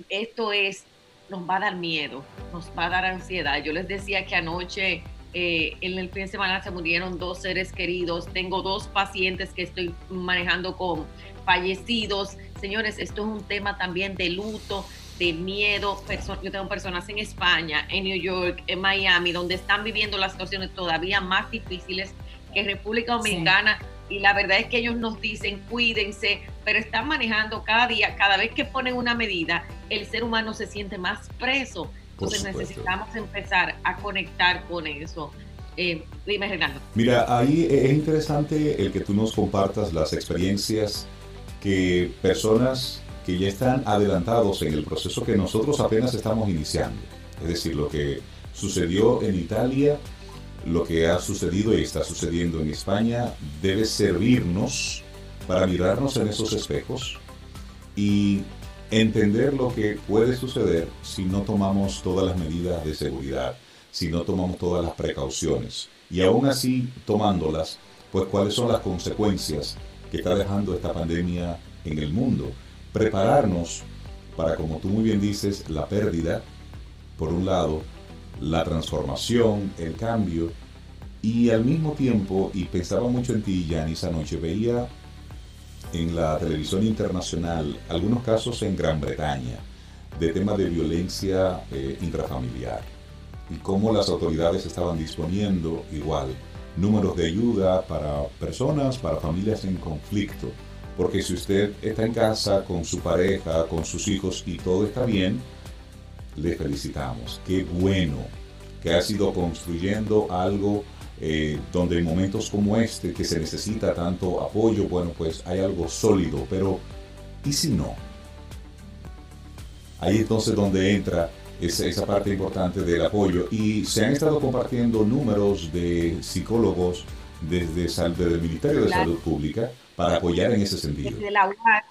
Esto es, nos va a dar miedo, nos va a dar ansiedad. Yo les decía que anoche eh, en el fin de semana se murieron dos seres queridos. Tengo dos pacientes que estoy manejando con fallecidos. Señores, esto es un tema también de luto, de miedo. Yo tengo personas en España, en New York, en Miami, donde están viviendo las situaciones todavía más difíciles que República Dominicana. Y la verdad es que ellos nos dicen, cuídense, pero están manejando cada día, cada vez que ponen una medida, el ser humano se siente más preso. Entonces necesitamos empezar a conectar con eso. Eh, dime, Renato. Mira, ahí es interesante el que tú nos compartas las experiencias que personas que ya están adelantados en el proceso que nosotros apenas estamos iniciando. Es decir, lo que sucedió en Italia, lo que ha sucedido y está sucediendo en España, debe servirnos para mirarnos en esos espejos y entender lo que puede suceder si no tomamos todas las medidas de seguridad, si no tomamos todas las precauciones. Y aún así, tomándolas, pues cuáles son las consecuencias que está dejando esta pandemia en el mundo prepararnos para, como tú muy bien dices, la pérdida, por un lado, la transformación, el cambio, y al mismo tiempo, y pensaba mucho en ti, Yanis, anoche veía en la televisión internacional algunos casos en Gran Bretaña de temas de violencia eh, intrafamiliar y cómo las autoridades estaban disponiendo igual números de ayuda para personas, para familias en conflicto porque si usted está en casa con su pareja, con sus hijos y todo está bien, le felicitamos. Qué bueno que ha sido construyendo algo eh, donde en momentos como este, que se necesita tanto apoyo, bueno, pues hay algo sólido. Pero, ¿y si no? Ahí entonces donde entra esa, esa parte importante del apoyo. Y se han estado compartiendo números de psicólogos desde, desde el Ministerio de Salud Pública para apoyar en ese sentido. Desde la UAS,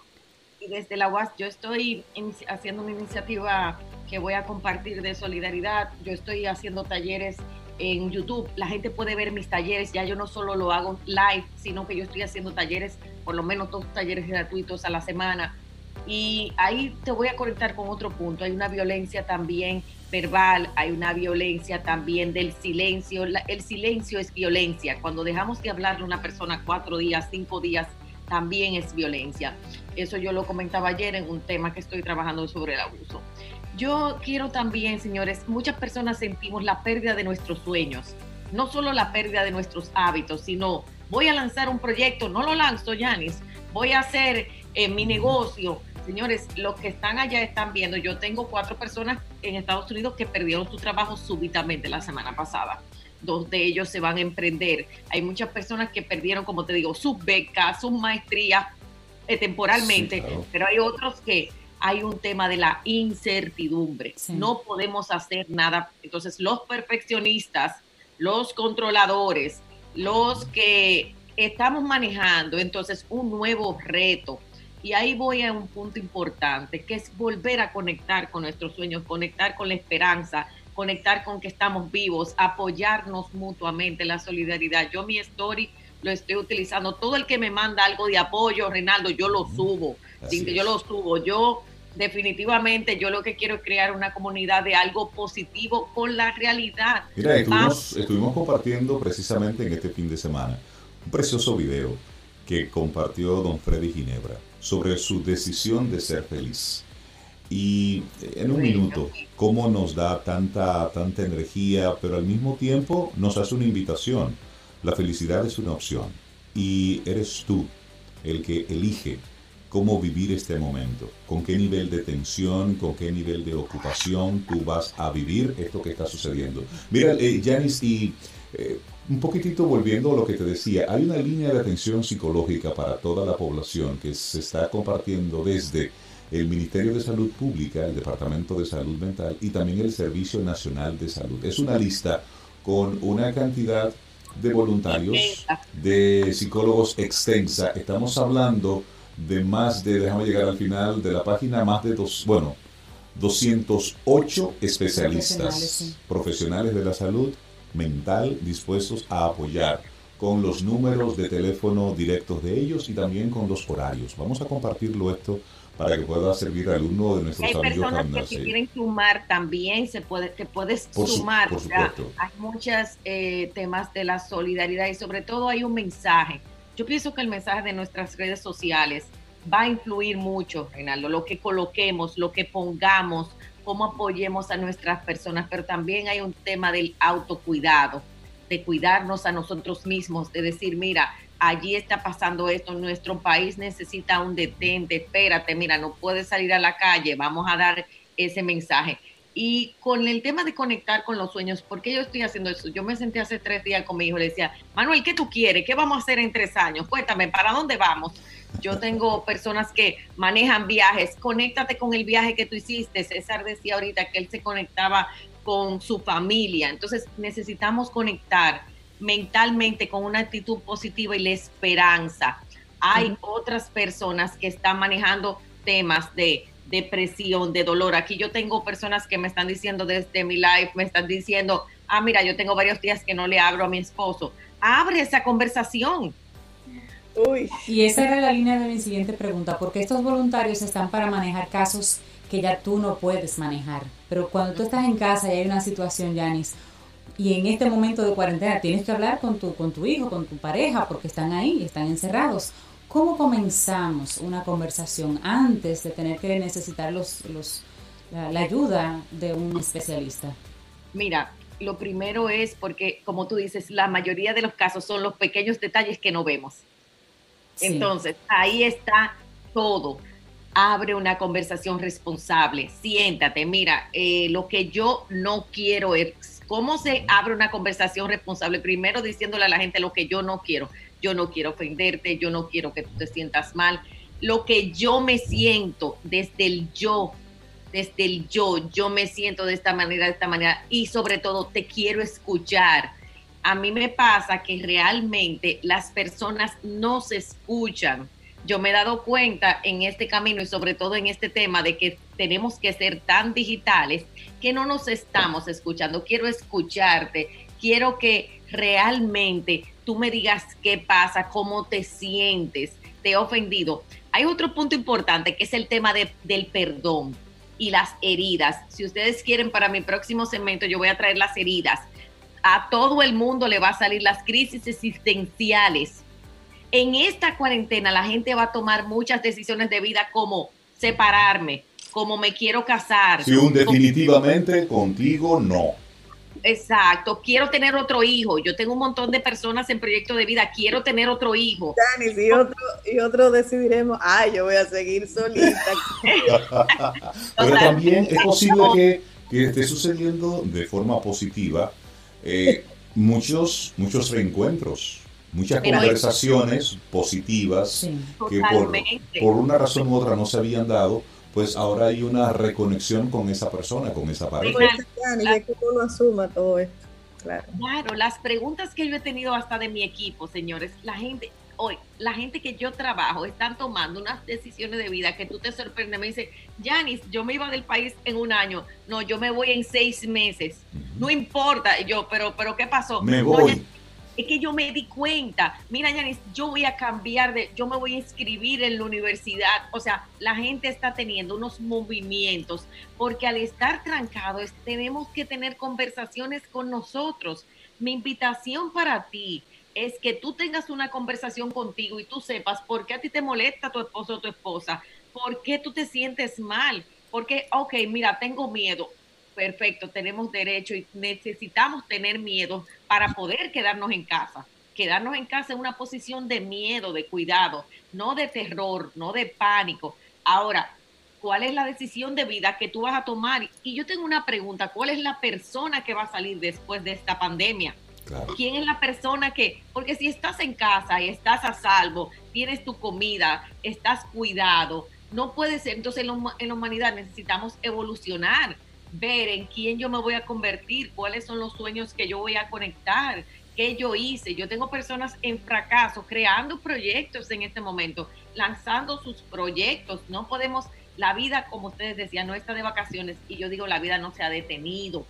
y desde la UAS yo estoy haciendo una iniciativa que voy a compartir de solidaridad. Yo estoy haciendo talleres en YouTube. La gente puede ver mis talleres. Ya yo no solo lo hago live, sino que yo estoy haciendo talleres, por lo menos dos talleres gratuitos a la semana. Y ahí te voy a conectar con otro punto. Hay una violencia también verbal, hay una violencia también del silencio. el silencio es violencia. Cuando dejamos de hablarle a una persona cuatro días, cinco días, también es violencia. Eso yo lo comentaba ayer en un tema que estoy trabajando sobre el abuso. Yo quiero también, señores, muchas personas sentimos la pérdida de nuestros sueños, no solo la pérdida de nuestros hábitos, sino voy a lanzar un proyecto, no lo lanzo, Yanis, voy a hacer eh, mi negocio. Señores, los que están allá están viendo, yo tengo cuatro personas en Estados Unidos que perdieron su trabajo súbitamente la semana pasada dos de ellos se van a emprender. Hay muchas personas que perdieron, como te digo, sus becas, sus maestrías eh, temporalmente, pero hay otros que hay un tema de la incertidumbre. No podemos hacer nada. Entonces, los perfeccionistas, los controladores, los que estamos manejando, entonces, un nuevo reto. Y ahí voy a un punto importante, que es volver a conectar con nuestros sueños, conectar con la esperanza, conectar con que estamos vivos, apoyarnos mutuamente, la solidaridad. Yo mi story lo estoy utilizando. Todo el que me manda algo de apoyo, Reinaldo, yo lo subo. Yo lo subo. Yo definitivamente yo lo que quiero es crear una comunidad de algo positivo con la realidad. Mira, estuvimos, estuvimos compartiendo precisamente en este fin de semana un precioso video que compartió don Freddy Ginebra sobre su decisión de ser feliz. Y en un minuto, cómo nos da tanta, tanta energía, pero al mismo tiempo nos hace una invitación. La felicidad es una opción y eres tú el que elige cómo vivir este momento, con qué nivel de tensión, con qué nivel de ocupación tú vas a vivir esto que está sucediendo. Mira, eh, Janice, y eh, un poquitito volviendo a lo que te decía, hay una línea de atención psicológica para toda la población que se está compartiendo desde el Ministerio de Salud Pública, el Departamento de Salud Mental y también el Servicio Nacional de Salud. Es una lista con una cantidad de voluntarios, de psicólogos extensa. Estamos hablando de más de, déjame llegar al final de la página, más de dos, bueno, 208 especialistas, profesionales, de la salud mental dispuestos a apoyar con los números de teléfono directos de ellos y también con los horarios. Vamos a compartirlo esto para que pueda servir al uno de nuestros hay personas que quieren sumar también se puede te puedes sumar hay muchos eh, temas de la solidaridad y sobre todo hay un mensaje. Yo pienso que el mensaje de nuestras redes sociales va a influir mucho, Reinaldo, lo que coloquemos, lo que pongamos, cómo apoyemos a nuestras personas, pero también hay un tema del autocuidado, de cuidarnos a nosotros mismos, de decir, mira, allí está pasando esto, nuestro país necesita un detente, espérate, mira, no puedes salir a la calle, vamos a dar ese mensaje. Y con el tema de conectar con los sueños, ¿por qué yo estoy haciendo eso? Yo me senté hace tres días con mi hijo, le decía, Manuel, ¿qué tú quieres? ¿Qué vamos a hacer en tres años? Cuéntame, ¿para dónde vamos? Yo tengo personas que manejan viajes, conéctate con el viaje que tú hiciste. César decía ahorita que él se conectaba con su familia. Entonces necesitamos conectar mentalmente con una actitud positiva y la esperanza. Hay otras personas que están manejando temas de depresión, de dolor. Aquí yo tengo personas que me están diciendo desde mi life, me están diciendo, ah, mira, yo tengo varios días que no le abro a mi esposo. Abre esa conversación. Uy. Y esa era la línea de mi siguiente pregunta, porque estos voluntarios están para manejar casos que ya tú no puedes manejar. Pero cuando tú estás en casa y hay una situación, Yanis, y en este momento de cuarentena tienes que hablar con tu, con tu hijo, con tu pareja, porque están ahí, están encerrados. ¿Cómo comenzamos una conversación antes de tener que necesitar los, los, la, ayuda de un especialista? Mira, lo primero es porque, como tú dices, la mayoría de los casos son los pequeños detalles que no vemos. Entonces, ahí está todo. Abre una conversación responsable, siéntate, mira, eh, lo que yo no quiero es, ¿cómo se abre una conversación responsable? Primero diciéndole a la gente lo que yo no quiero yo no quiero ofenderte, yo no quiero que tú te sientas mal. Lo que yo me siento desde el yo, desde el yo, yo me siento de esta manera, de esta manera, y sobre todo te quiero escuchar. A mí me pasa que realmente las personas no se escuchan. Yo me he dado cuenta en este camino y sobre todo en este tema de que tenemos que ser tan digitales que no nos estamos escuchando. Quiero escucharte, quiero que realmente tú me digas qué pasa, cómo te sientes, te he ofendido. Hay otro punto importante que es el tema del perdón y las heridas. Si ustedes quieren para mi próximo segmento, yo voy a traer las heridas. A todo el mundo le va a salir las crisis existenciales. En esta cuarentena la gente va a tomar muchas decisiones de vida como separarme, como me quiero casar. Si un definitivamente contigo no. Exacto, quiero tener otro hijo. Yo tengo un montón de personas en proyecto de vida, quiero tener otro hijo. y otro, y otro decidiremos, ay, yo voy a seguir solita. Pero también es posible que, esté sucediendo de forma positiva. Eh, muchos, muchos reencuentros, muchas conversaciones positivas que por, por, una razón u otra no se habían dado, pues ahora hay una reconexión con esa persona, con esa pareja. Y que uno asuma todo esto. Claro. claro, las preguntas que yo he tenido hasta de mi equipo, señores, la gente, hoy, la gente que yo trabajo están tomando unas decisiones de vida que tú te sorprendes. Me dice, Janis, yo me iba del país en un año. No, yo me voy en seis meses. No importa. yo, pero, pero ¿qué pasó? Me voy. es que yo me di cuenta, mira, Janis, yo voy a cambiar de, yo me voy a inscribir en la universidad. O sea, la gente está teniendo unos movimientos porque al estar trancados tenemos que tener conversaciones con nosotros. Mi invitación para ti es que tú tengas una conversación contigo y tú sepas por qué a ti te molesta tu esposo o tu esposa, por qué tú te sientes mal, porque, ok, mira, tengo miedo. Perfecto, tenemos derecho y necesitamos tener miedo para poder quedarnos en casa. Quedarnos en casa en una posición de miedo, de cuidado, no de terror, no de pánico. Ahora, ¿cuál es la decisión de vida que tú vas a tomar? Y yo tengo una pregunta, ¿cuál es la persona que va a salir después de esta pandemia? ¿Quién es la persona que, porque si estás en casa y estás a salvo, tienes tu comida, estás cuidado, no puede ser, entonces en, la humanidad necesitamos evolucionar, ver en quién yo me voy a convertir, cuáles son los sueños que yo voy a conectar, qué yo hice. Yo tengo personas en fracaso creando proyectos en este momento, lanzando sus proyectos. No podemos, la vida, como ustedes decían, no está de vacaciones y yo digo, la vida no se ha detenido.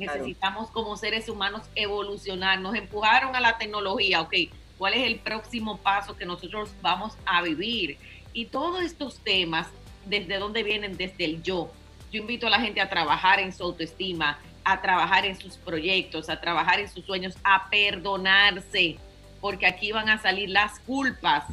Necesitamos como seres humanos evolucionar. Nos empujaron a la tecnología, ok, ¿cuál es el próximo paso que nosotros vamos a vivir? Y todos estos temas, ¿desde dónde vienen? Desde el yo. Yo invito a la gente a trabajar en su autoestima, a trabajar en sus proyectos, a trabajar en sus sueños, a perdonarse, porque aquí van a salir las culpas,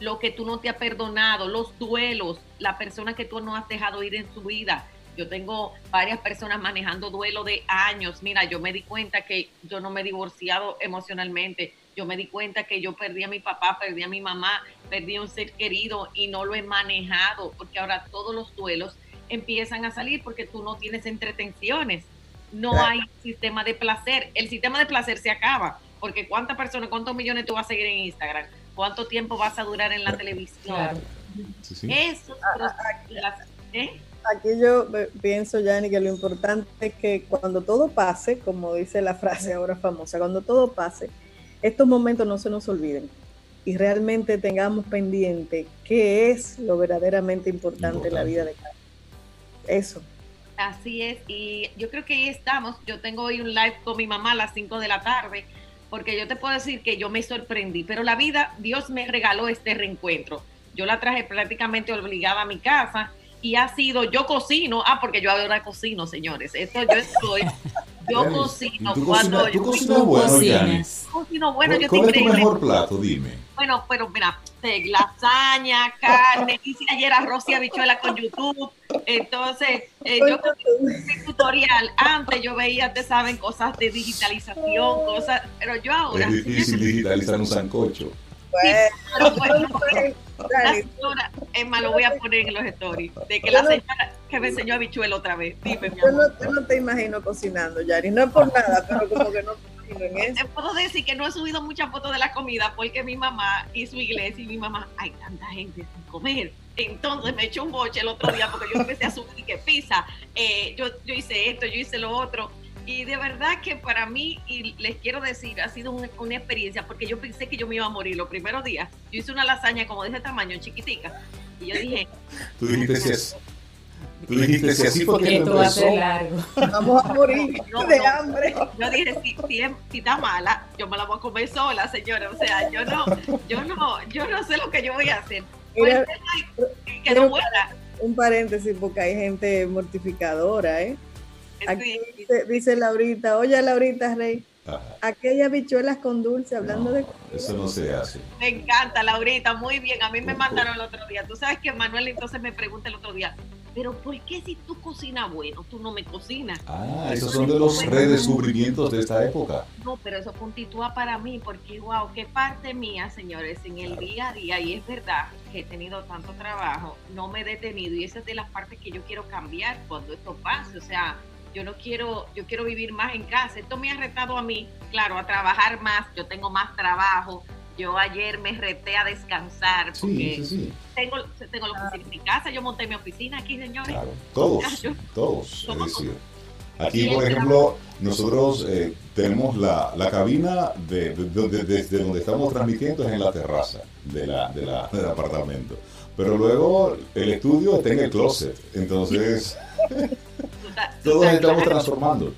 lo que tú no te has perdonado, los duelos, la persona que tú no has dejado ir en su vida yo tengo varias personas manejando duelo de años. Mira, yo me di cuenta que yo no me he divorciado emocionalmente. Yo me di cuenta que yo perdí a mi papá, perdí a mi mamá, perdí a un ser querido y no lo he manejado porque ahora todos los duelos empiezan a salir porque tú no tienes entretenciones. No hay sistema de placer. El sistema de placer se acaba porque cuántas personas, cuántos millones tú vas a seguir en Instagram, cuánto tiempo vas a durar en la televisión. Eso, ¿eh? Aquí yo pienso, Yanni, que lo importante es que cuando todo pase, como dice la frase ahora famosa, cuando todo pase, estos momentos no se nos olviden y realmente tengamos pendiente qué es lo verdaderamente importante, en la vida de cada Eso. Así es, y yo creo que ahí estamos. Yo tengo hoy un live con mi mamá a las 5 de la tarde, porque yo te puedo decir que yo me sorprendí, pero la vida, Dios me regaló este reencuentro. Yo la traje prácticamente obligada a mi casa y ha sido, yo cocino, ah, porque yo ahora cocino, señores, esto yo estoy, yo cocino cuando yo cocinas bueno, Cocino bueno, yo ¿Cuál es tu mejor plato? Dime. Bueno, pero mira, lasaña, carne, hice ayer arroz y habichuela con YouTube, entonces eh, yo un tutorial, antes yo veía, te saben, cosas de digitalización, cosas, pero yo ahora... Es difícil digitalizar un sancocho. La señora, Emma, lo voy a poner en los stories, de que la señora que me enseñó habichuelo otra vez. Dime, mi amor. Yo, no, te imagino cocinando, Yari, no es por nada, pero como que no te imagino en eso. Te puedo decir que no he subido muchas fotos de la comida porque mi mamá y su iglesia y mi mamá, hay tanta gente sin comer. Entonces me echó un boche el otro día porque yo empecé a subir que pizza, eh, yo, yo hice esto, yo hice lo otro y de verdad que para mí, y les quiero decir, ha sido una, experiencia, porque yo pensé que yo me iba a morir los primeros días. Yo hice una lasaña como de ese tamaño, chiquitica, y yo dije... Tú dijiste si es... Tú dijiste si así porque Esto va a ser largo. Vamos a morir de hambre. Yo dije, si, si, está mala, yo me la voy a comer sola, señora. O sea, yo no, yo no, yo no sé lo que yo voy a hacer. Un paréntesis, porque hay gente mortificadora, ¿eh? Aquí dice, Laurita, oye Laurita Rey, aquellas bichuelas con dulce, hablando de... Eso no se hace. Me encanta, Laurita, muy bien. A mí me mandaron el otro día. Tú sabes que Manuel entonces me pregunta el otro día, pero ¿por qué si tú cocinas bueno, tú no me cocinas? Ah, esos son de los redescubrimientos de esta época. No, pero eso puntitúa para mí, porque wow, qué parte mía, señores, en el día a día, y es verdad que he tenido tanto trabajo, no me he detenido, y esa es de las partes que yo quiero cambiar cuando esto pase, o sea, yo no quiero, yo quiero vivir más en casa. Esto me ha retado a mí, claro, a trabajar más, yo tengo más trabajo. Yo ayer me reté a descansar porque tengo, tengo la oficina en mi casa, yo monté mi oficina aquí, señores. Claro, todos, todos, es decir. Aquí, por ejemplo, nosotros eh, tenemos la, la cabina de, desde donde estamos transmitiendo es en la terraza de la, de la, del apartamento. Pero luego el estudio está en el closet. Entonces, todos estamos transformando.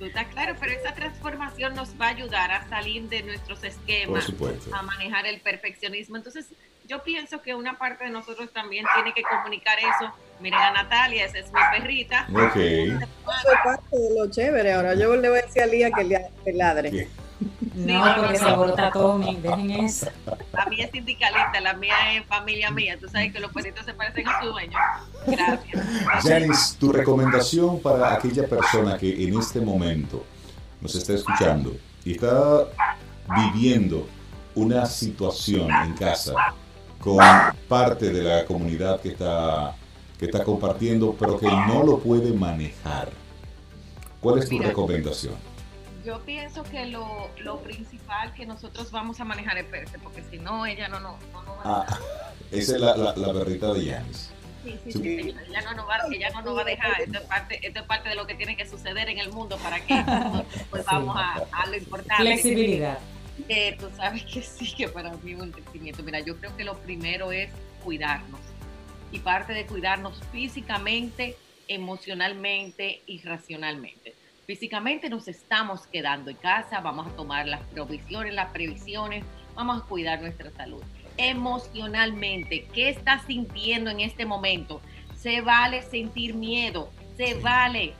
Está claro, pero esa transformación nos va a ayudar a salir de nuestros esquemas, a manejar el perfeccionismo. Entonces, yo pienso que una parte de nosotros también tiene que comunicar eso. Miren a Natalia, esa es mi perrita. Ok. Eso es parte de lo chévere. Ahora yo le voy a decir a Lía que le ladre. No, porque se aborta Tommy, dejen eso. La mía es sindicalista, la mía es familia mía. Tú sabes que los perritos se parecen a su dueño. Gracias. Janice, tu recomendación para aquella persona que en este momento nos está escuchando y está viviendo una situación en casa con parte de la comunidad que está, que está compartiendo, pero que no lo puede manejar. ¿Cuál es tu recomendación? Yo pienso que lo, lo, principal que nosotros vamos a manejar es Perse, porque si no, ella no, no, no, va a ah, Esa es la, la, la berrita de Yanis. Sí, sí, sí, ella, no nos va, ella no nos va a dejar. Esto es, parte, esto es parte de lo que tiene que suceder en el mundo para que pues vamos a, a lo importante. Flexibilidad. Eh, tú sabes que sí, que para mí es un crecimiento. Mira, yo creo que lo primero es cuidarnos. Y parte de cuidarnos físicamente, emocionalmente y racionalmente. Físicamente nos estamos quedando en casa, vamos a tomar las provisiones, las previsiones, vamos a cuidar nuestra salud. Emocionalmente, ¿qué estás sintiendo en este momento? Se vale sentir miedo, se vale,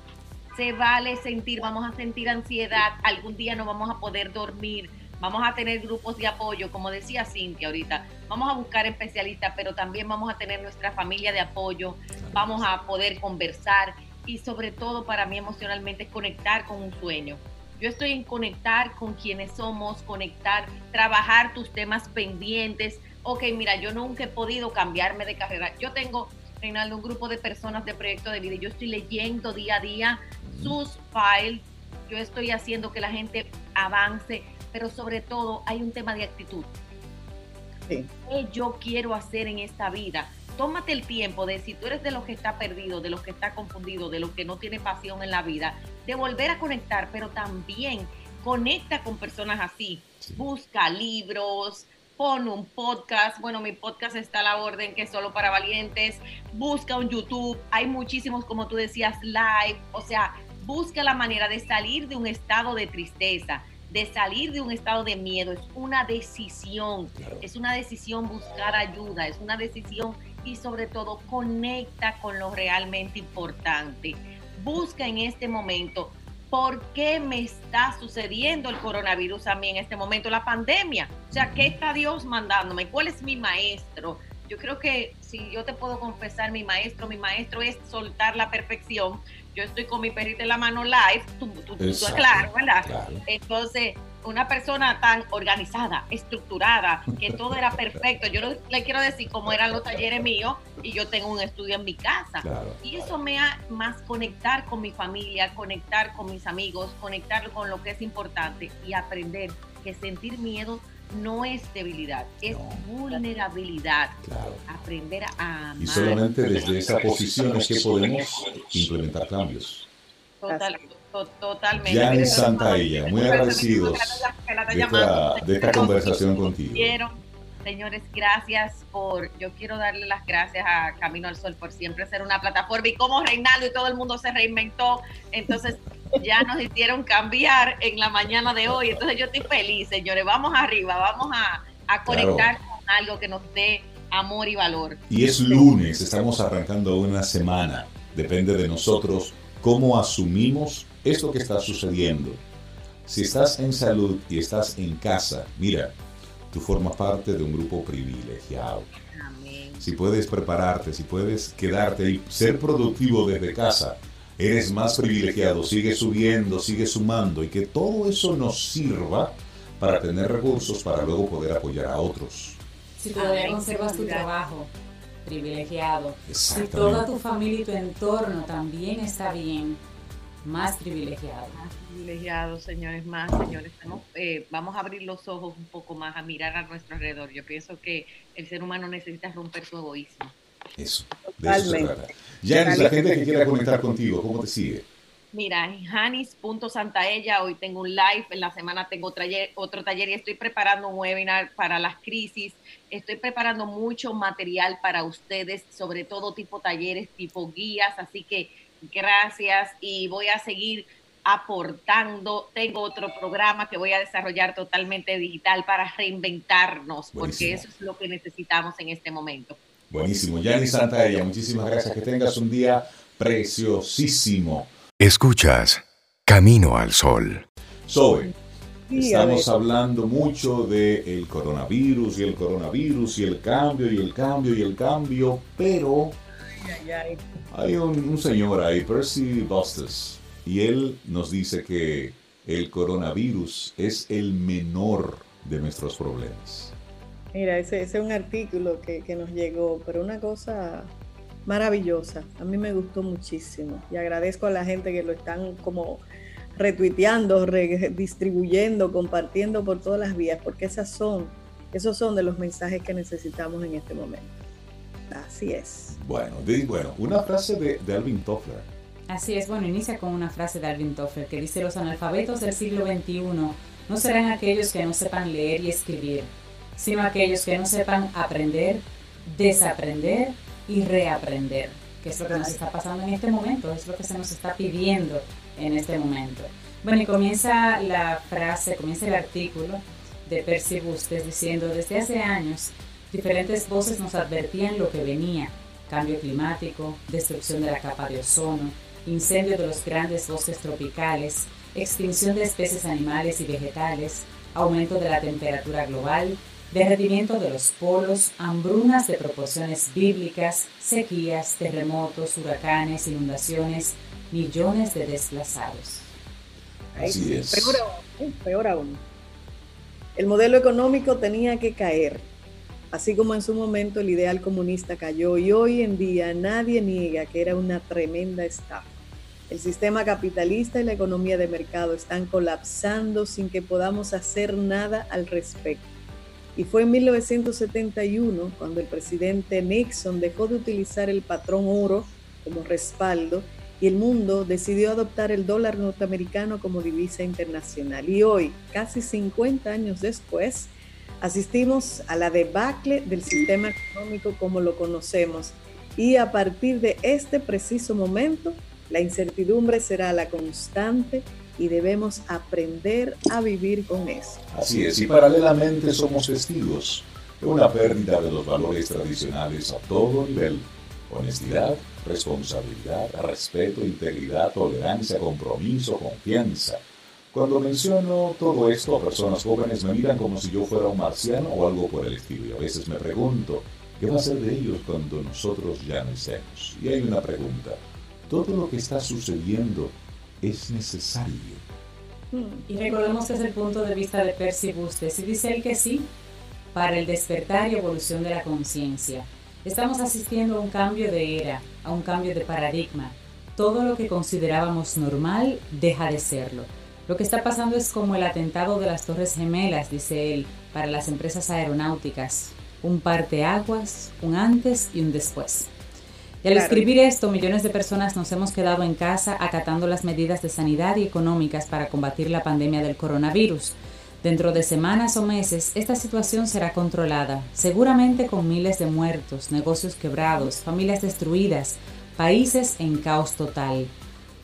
se vale sentir, vamos a sentir ansiedad, algún día no vamos a poder dormir, vamos a tener grupos de apoyo, como decía Cintia ahorita, vamos a buscar especialistas, pero también vamos a tener nuestra familia de apoyo, vamos a poder conversar y sobre todo para mí emocionalmente conectar con un sueño. Yo estoy en conectar con quienes somos, conectar, trabajar tus temas pendientes. Ok, mira, yo nunca he podido cambiarme de carrera. Yo tengo, Reinaldo, un grupo de personas de proyecto de vida. Yo estoy leyendo día a día sus files. Yo estoy haciendo que la gente avance pero sobre todo hay un tema de actitud. ¿Qué yo quiero hacer en esta vida? Tómate el tiempo de si tú eres de los que está perdido, de los que está confundido, de los que no tiene pasión en la vida, de volver a conectar, pero también conecta con personas así. Busca libros, pon un podcast. Bueno, mi podcast está a la orden que es solo para valientes. Busca un YouTube. Hay muchísimos, como tú decías, live. O sea, busca la manera de salir de un estado de tristeza de salir de un estado de miedo, es una decisión, es una decisión buscar ayuda, es una decisión y sobre todo conecta con lo realmente importante. Busca en este momento por qué me está sucediendo el coronavirus a mí en este momento, la pandemia. O sea, ¿qué está Dios mandándome? ¿Cuál es mi maestro? Yo creo que si yo te puedo confesar, mi maestro, mi maestro es soltar la perfección, yo estoy con mi perrito en la mano live, tú, tú, claro, ¿verdad? Entonces, una persona tan organizada, estructurada, que todo era perfecto. Yo le quiero decir cómo eran los talleres míos y yo tengo un estudio en mi casa. Y eso me ha más conectar con mi familia, conectar con mis amigos, conectar con lo que es importante y aprender que sentir miedo no es debilidad, es vulnerabilidad. Aprender a amar. Y solamente desde esa posición es que podemos implementar cambios. Total, totalmente. Ya en Santa Ella, muy agradecidos de esta, conversación contigo. Señores, gracias por, yo quiero darle las gracias a Camino al Sol por siempre ser una plataforma y como Reinaldo y todo el mundo se reinventó, entonces ya nos hicieron cambiar en la mañana de hoy. Entonces yo estoy feliz, señores. Vamos arriba, vamos a, conectar con algo que nos dé amor y valor. Y es lunes, estamos arrancando una semana. Depende de nosotros cómo asumimos esto que está sucediendo. Si estás en salud y estás en casa, mira, tú formas parte de un grupo privilegiado. Si puedes prepararte, si puedes quedarte y ser productivo desde casa, eres más privilegiado, sigue subiendo, sigue sumando y que todo eso nos sirva para tener recursos para luego poder apoyar a otros. Si todavía conservas tu trabajo privilegiado, si toda tu familia y tu entorno también está bien, más privilegiado. Más privilegiado, señores, más, señores. Eh, vamos a abrir los ojos un poco más, a mirar a nuestro alrededor. Yo pienso que el ser humano necesita romper su egoísmo. Eso, de eso se trata. Janis, la gente que quiera conectar contigo, ¿cómo te sigue? Mira, en janis.santaella, hoy tengo un live, en la semana tengo otro taller y estoy preparando un webinar para las crisis. Estoy preparando mucho material para ustedes, sobre todo tipo talleres, tipo guías, así que gracias y voy a seguir aportando. Tengo otro programa que voy a desarrollar totalmente digital para reinventarnos, porque eso es lo que necesitamos en este momento. Buenísimo. Yanni Santaella, muchísimas gracias. Que tengas un día preciosísimo. Escuchas Camino al Sol. Zoe, estamos hablando mucho del coronavirus y el coronavirus y el cambio y el cambio y el cambio, pero hay un, señor ahí, Percy Bustos, y él nos dice que el coronavirus es el menor de nuestros problemas. Mira, ese, es un artículo que, que nos llegó, pero una cosa maravillosa. A mí me gustó muchísimo y agradezco a la gente que lo están como retuiteando, redistribuyendo, compartiendo por todas las vías, porque esas son, esos son de los mensajes que necesitamos en este momento. Así es. Bueno, bueno una frase de, de Alvin Toffler. Así es, bueno, inicia con una frase de Alvin Toffler que dice, los analfabetos del siglo XXI no serán aquellos que no sepan leer y escribir, sino aquellos que no sepan aprender, desaprender y reaprender, que es lo que nos está pasando en este momento, es lo que se nos está pidiendo en este momento. Bueno, y comienza la frase, comienza el artículo de Percy Bustes diciendo, desde hace años, diferentes voces nos advertían lo que venía, cambio climático, destrucción de la capa de ozono, incendio de los grandes bosques tropicales, extinción de especies animales y vegetales, aumento de la temperatura global, derretimiento de los polos, hambrunas de proporciones bíblicas, sequías, terremotos, huracanes, inundaciones, millones de desplazados. Así es. Peor aún, peor aún. El modelo económico tenía que caer, así como en su momento el ideal comunista cayó y hoy en día nadie niega que era una tremenda estafa. El sistema capitalista y la economía de mercado están colapsando sin que podamos hacer nada al respecto. Y fue en 1971 cuando el presidente Nixon dejó de utilizar el patrón oro como respaldo y el mundo decidió adoptar el dólar norteamericano como divisa internacional. Y hoy, casi 50 años después, asistimos a la debacle del sistema económico como lo conocemos. Y a partir de este preciso momento, la incertidumbre será la constante y debemos aprender a vivir con eso. Así es, y paralelamente somos testigos de una pérdida de los valores tradicionales a todo nivel. Honestidad, responsabilidad, respeto, integridad, tolerancia, compromiso, confianza. Cuando menciono todo esto a personas jóvenes me miran como si yo fuera un marciano o algo por el estilo. Y a veces me pregunto, ¿qué va a ser de ellos cuando nosotros ya no estemos? Y hay una pregunta. ¿Todo lo que está sucediendo es necesario. Y recordemos que es el punto de vista de Percy Bustes y dice él que sí, para el despertar y evolución de la conciencia. Estamos asistiendo a un cambio de era, a un cambio de paradigma. Todo lo que considerábamos normal deja de serlo. Lo que está pasando es como el atentado de las Torres Gemelas, dice él, para las empresas aeronáuticas. Un parteaguas, un antes y un después. Y al escribir esto, millones de personas nos hemos quedado en casa acatando las medidas de sanidad y económicas para combatir la pandemia del coronavirus. Dentro de semanas o meses, esta situación será controlada, seguramente con miles de muertos, negocios quebrados, familias destruidas, países en caos total.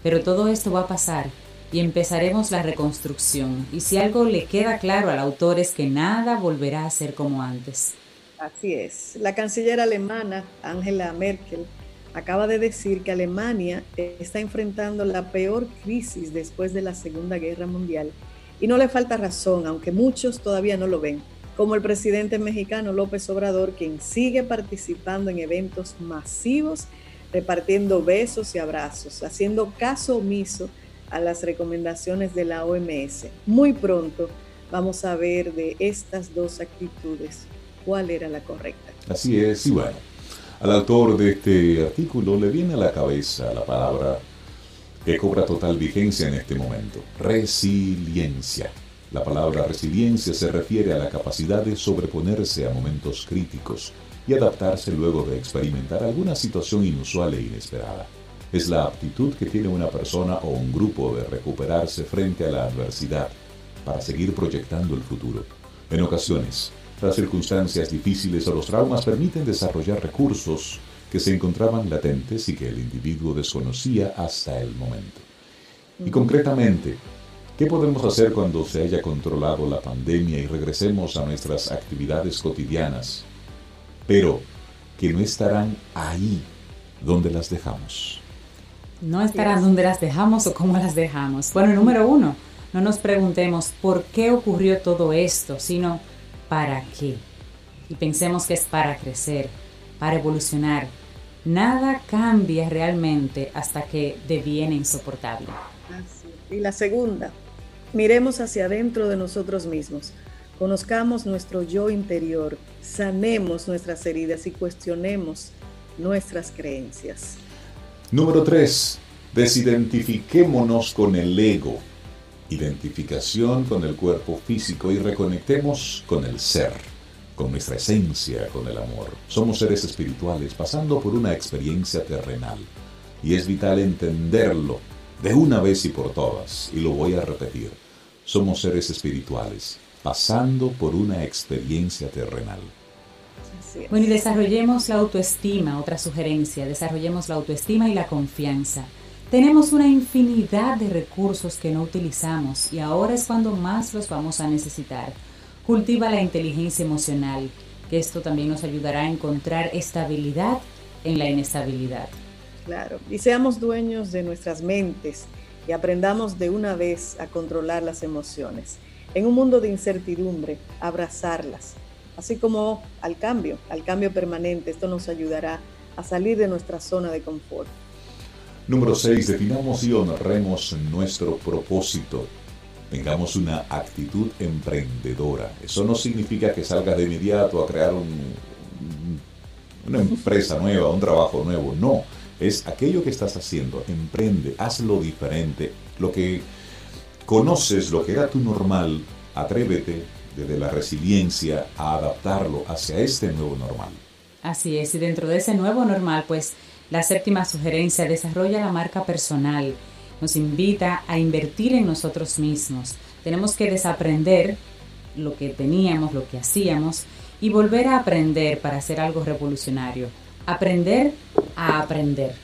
Pero todo esto va a pasar y empezaremos la reconstrucción. Y si algo le queda claro al autor es que nada volverá a ser como antes. Así es. La canciller alemana, Angela Merkel, acaba de decir que Alemania está enfrentando la peor crisis después de la Segunda Guerra Mundial. Y no le falta razón, aunque muchos todavía no lo ven, como el presidente mexicano López Obrador, quien sigue participando en eventos masivos, repartiendo besos y abrazos, haciendo caso omiso a las recomendaciones de la OMS. Muy pronto vamos a ver de estas dos actitudes cuál era la correcta. Así es, y bueno al autor de este artículo le viene a la cabeza la palabra que cobra total vigencia en este momento. Resiliencia. La palabra resiliencia se refiere a la capacidad de sobreponerse a momentos críticos y adaptarse luego de experimentar alguna situación inusual e inesperada. Es la aptitud que tiene una persona o un grupo de recuperarse frente a la adversidad para seguir proyectando el futuro. En ocasiones, las circunstancias difíciles o los traumas permiten desarrollar recursos que se encontraban latentes y que el individuo desconocía hasta el momento. Y concretamente, ¿qué podemos hacer cuando se haya controlado la pandemia y regresemos a nuestras actividades cotidianas, pero que no estarán ahí donde las dejamos? No estarán donde las dejamos o cómo las dejamos. Bueno, número uno, no nos preguntemos por qué ocurrió todo esto, sino para qué. Y pensemos que es para crecer, para evolucionar. Nada cambia realmente hasta que deviene insoportable. Y la segunda, miremos hacia adentro de nosotros mismos. Conozcamos nuestro yo interior, sanemos nuestras heridas y cuestionemos nuestras creencias. Número 3. Desidentifiquémonos con el ego. Identificación con el cuerpo físico y reconectemos con el ser con nuestra esencia, con el amor. Somos seres espirituales pasando por una experiencia terrenal y es vital entenderlo de una vez y por todas, y lo voy a repetir. Somos seres espirituales pasando por una experiencia terrenal. Bueno, y desarrollemos la autoestima, otra sugerencia, desarrollemos la autoestima y la confianza. Tenemos una infinidad de recursos que no utilizamos y ahora es cuando más los vamos a necesitar. Cultiva la inteligencia emocional, que esto también nos ayudará a encontrar estabilidad en la inestabilidad. Claro, y seamos dueños de nuestras mentes y aprendamos de una vez a controlar las emociones. En un mundo de incertidumbre, abrazarlas, así como al cambio, al cambio permanente. Esto nos ayudará a salir de nuestra zona de confort. Número 6. Definamos y honremos nuestro propósito tengamos una actitud emprendedora. Eso no significa que salgas de inmediato a crear una empresa nueva, un trabajo nuevo. No, es aquello que estás haciendo. Emprende, hazlo diferente. Lo que conoces, lo que era tu normal, atrévete desde la resiliencia a adaptarlo hacia este nuevo normal. Así es, y dentro de ese nuevo normal, pues la séptima sugerencia, desarrolla la marca personal nos invita a invertir en nosotros mismos. Tenemos que desaprender lo que teníamos, lo que hacíamos y volver a aprender para hacer algo revolucionario. Aprender a aprender.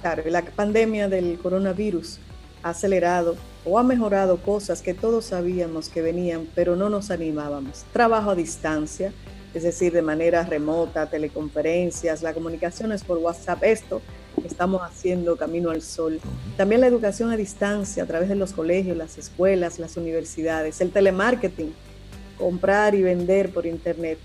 Claro, la pandemia del coronavirus ha acelerado o ha mejorado cosas que todos sabíamos que venían, pero no nos animábamos. Trabajo a distancia, es decir, de manera remota, teleconferencias, la comunicación es por WhatsApp. Esto estamos haciendo Camino al Sol. También la educación a distancia a través de los colegios, las escuelas, las universidades, el telemarketing, comprar y vender por Internet.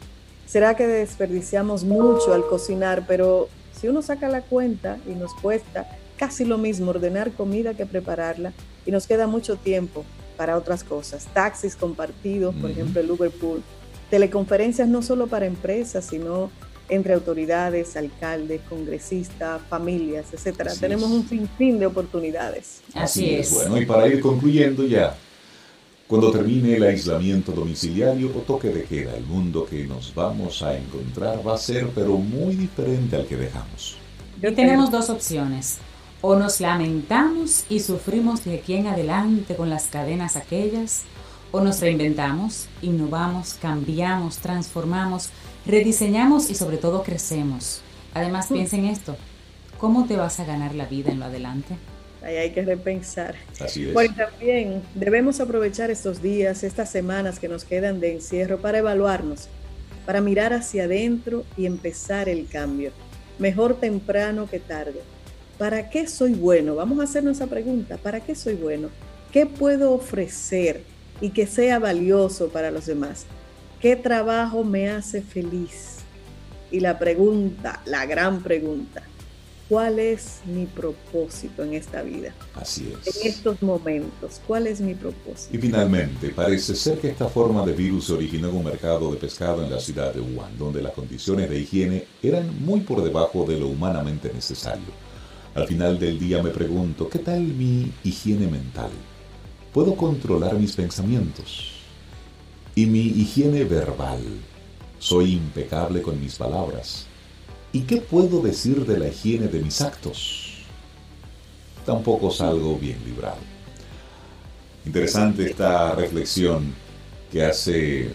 Será que desperdiciamos mucho al cocinar, pero si uno saca la cuenta y nos cuesta casi lo mismo ordenar comida que prepararla y nos queda mucho tiempo para otras cosas. Taxis compartidos, por ejemplo, el Uber Pool. Teleconferencias no solo para empresas, sino entre autoridades, alcaldes, congresistas, familias, etcétera. Tenemos un sinfín de oportunidades. Así, es. Bueno, y para ir concluyendo ya, cuando termine el aislamiento domiciliario o toque de queda, el mundo que nos vamos a encontrar va a ser pero muy diferente al que dejamos. Y tenemos dos opciones. O nos lamentamos y sufrimos de aquí en adelante con las cadenas aquellas, o nos reinventamos, innovamos, cambiamos, transformamos, rediseñamos y sobre todo crecemos. Además, piensa en esto. ¿Cómo te vas a ganar la vida en lo adelante? Ahí hay que repensar. Así es. Bueno, también debemos aprovechar estos días, estas semanas que nos quedan de encierro para evaluarnos, para mirar hacia adentro y empezar el cambio. Mejor temprano que tarde. ¿Para qué soy bueno? Vamos a hacernos esa pregunta. ¿Para qué soy bueno? ¿Qué puedo ofrecer y que sea valioso para los demás? ¿Qué trabajo me hace feliz? Y la pregunta, la gran pregunta, ¿cuál es mi propósito en esta vida? Así es. En estos momentos, ¿cuál es mi propósito? Y finalmente, parece ser que esta forma de virus se originó en un mercado de pescado en la ciudad de Wuhan, donde las condiciones de higiene eran muy por debajo de lo humanamente necesario. Al final del día me pregunto, ¿qué tal mi higiene mental? ¿Puedo controlar mis pensamientos? ¿Y mi higiene verbal? ¿Soy impecable con mis palabras? ¿Y qué puedo decir de la higiene de mis actos? Tampoco salgo bien librado. Interesante esta reflexión que hace,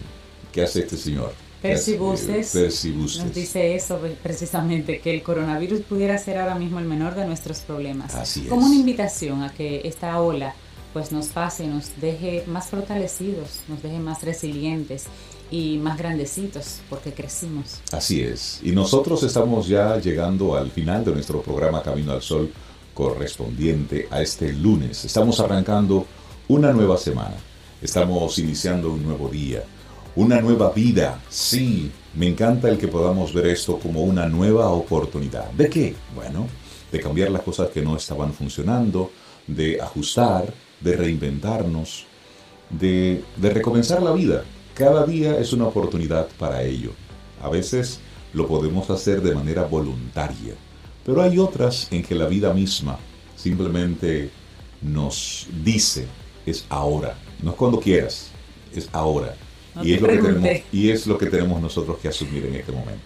que hace este señor. Percy Bustes nos dice eso precisamente, que el coronavirus pudiera ser ahora mismo el menor de nuestros problemas. Así Como una invitación a que esta ola pues nos pase, nos deje más fortalecidos, nos deje más resilientes y más grandecitos porque crecimos. Así es. Y nosotros estamos ya llegando al final de nuestro programa Camino al Sol correspondiente a este lunes. Estamos arrancando una nueva semana. Estamos iniciando un nuevo día una nueva vida. Sí, me encanta el que podamos ver esto como una nueva oportunidad. ¿De qué? Bueno, de cambiar las cosas que no estaban funcionando, de ajustar, de reinventarnos, de, de recomenzar la vida. Cada día es una oportunidad para ello. A veces lo podemos hacer de manera voluntaria, pero hay otras en que la vida misma simplemente nos dice, es ahora, no es cuando quieras, es ahora y, es lo que tenemos, y es lo que tenemos nosotros que asumir en este momento.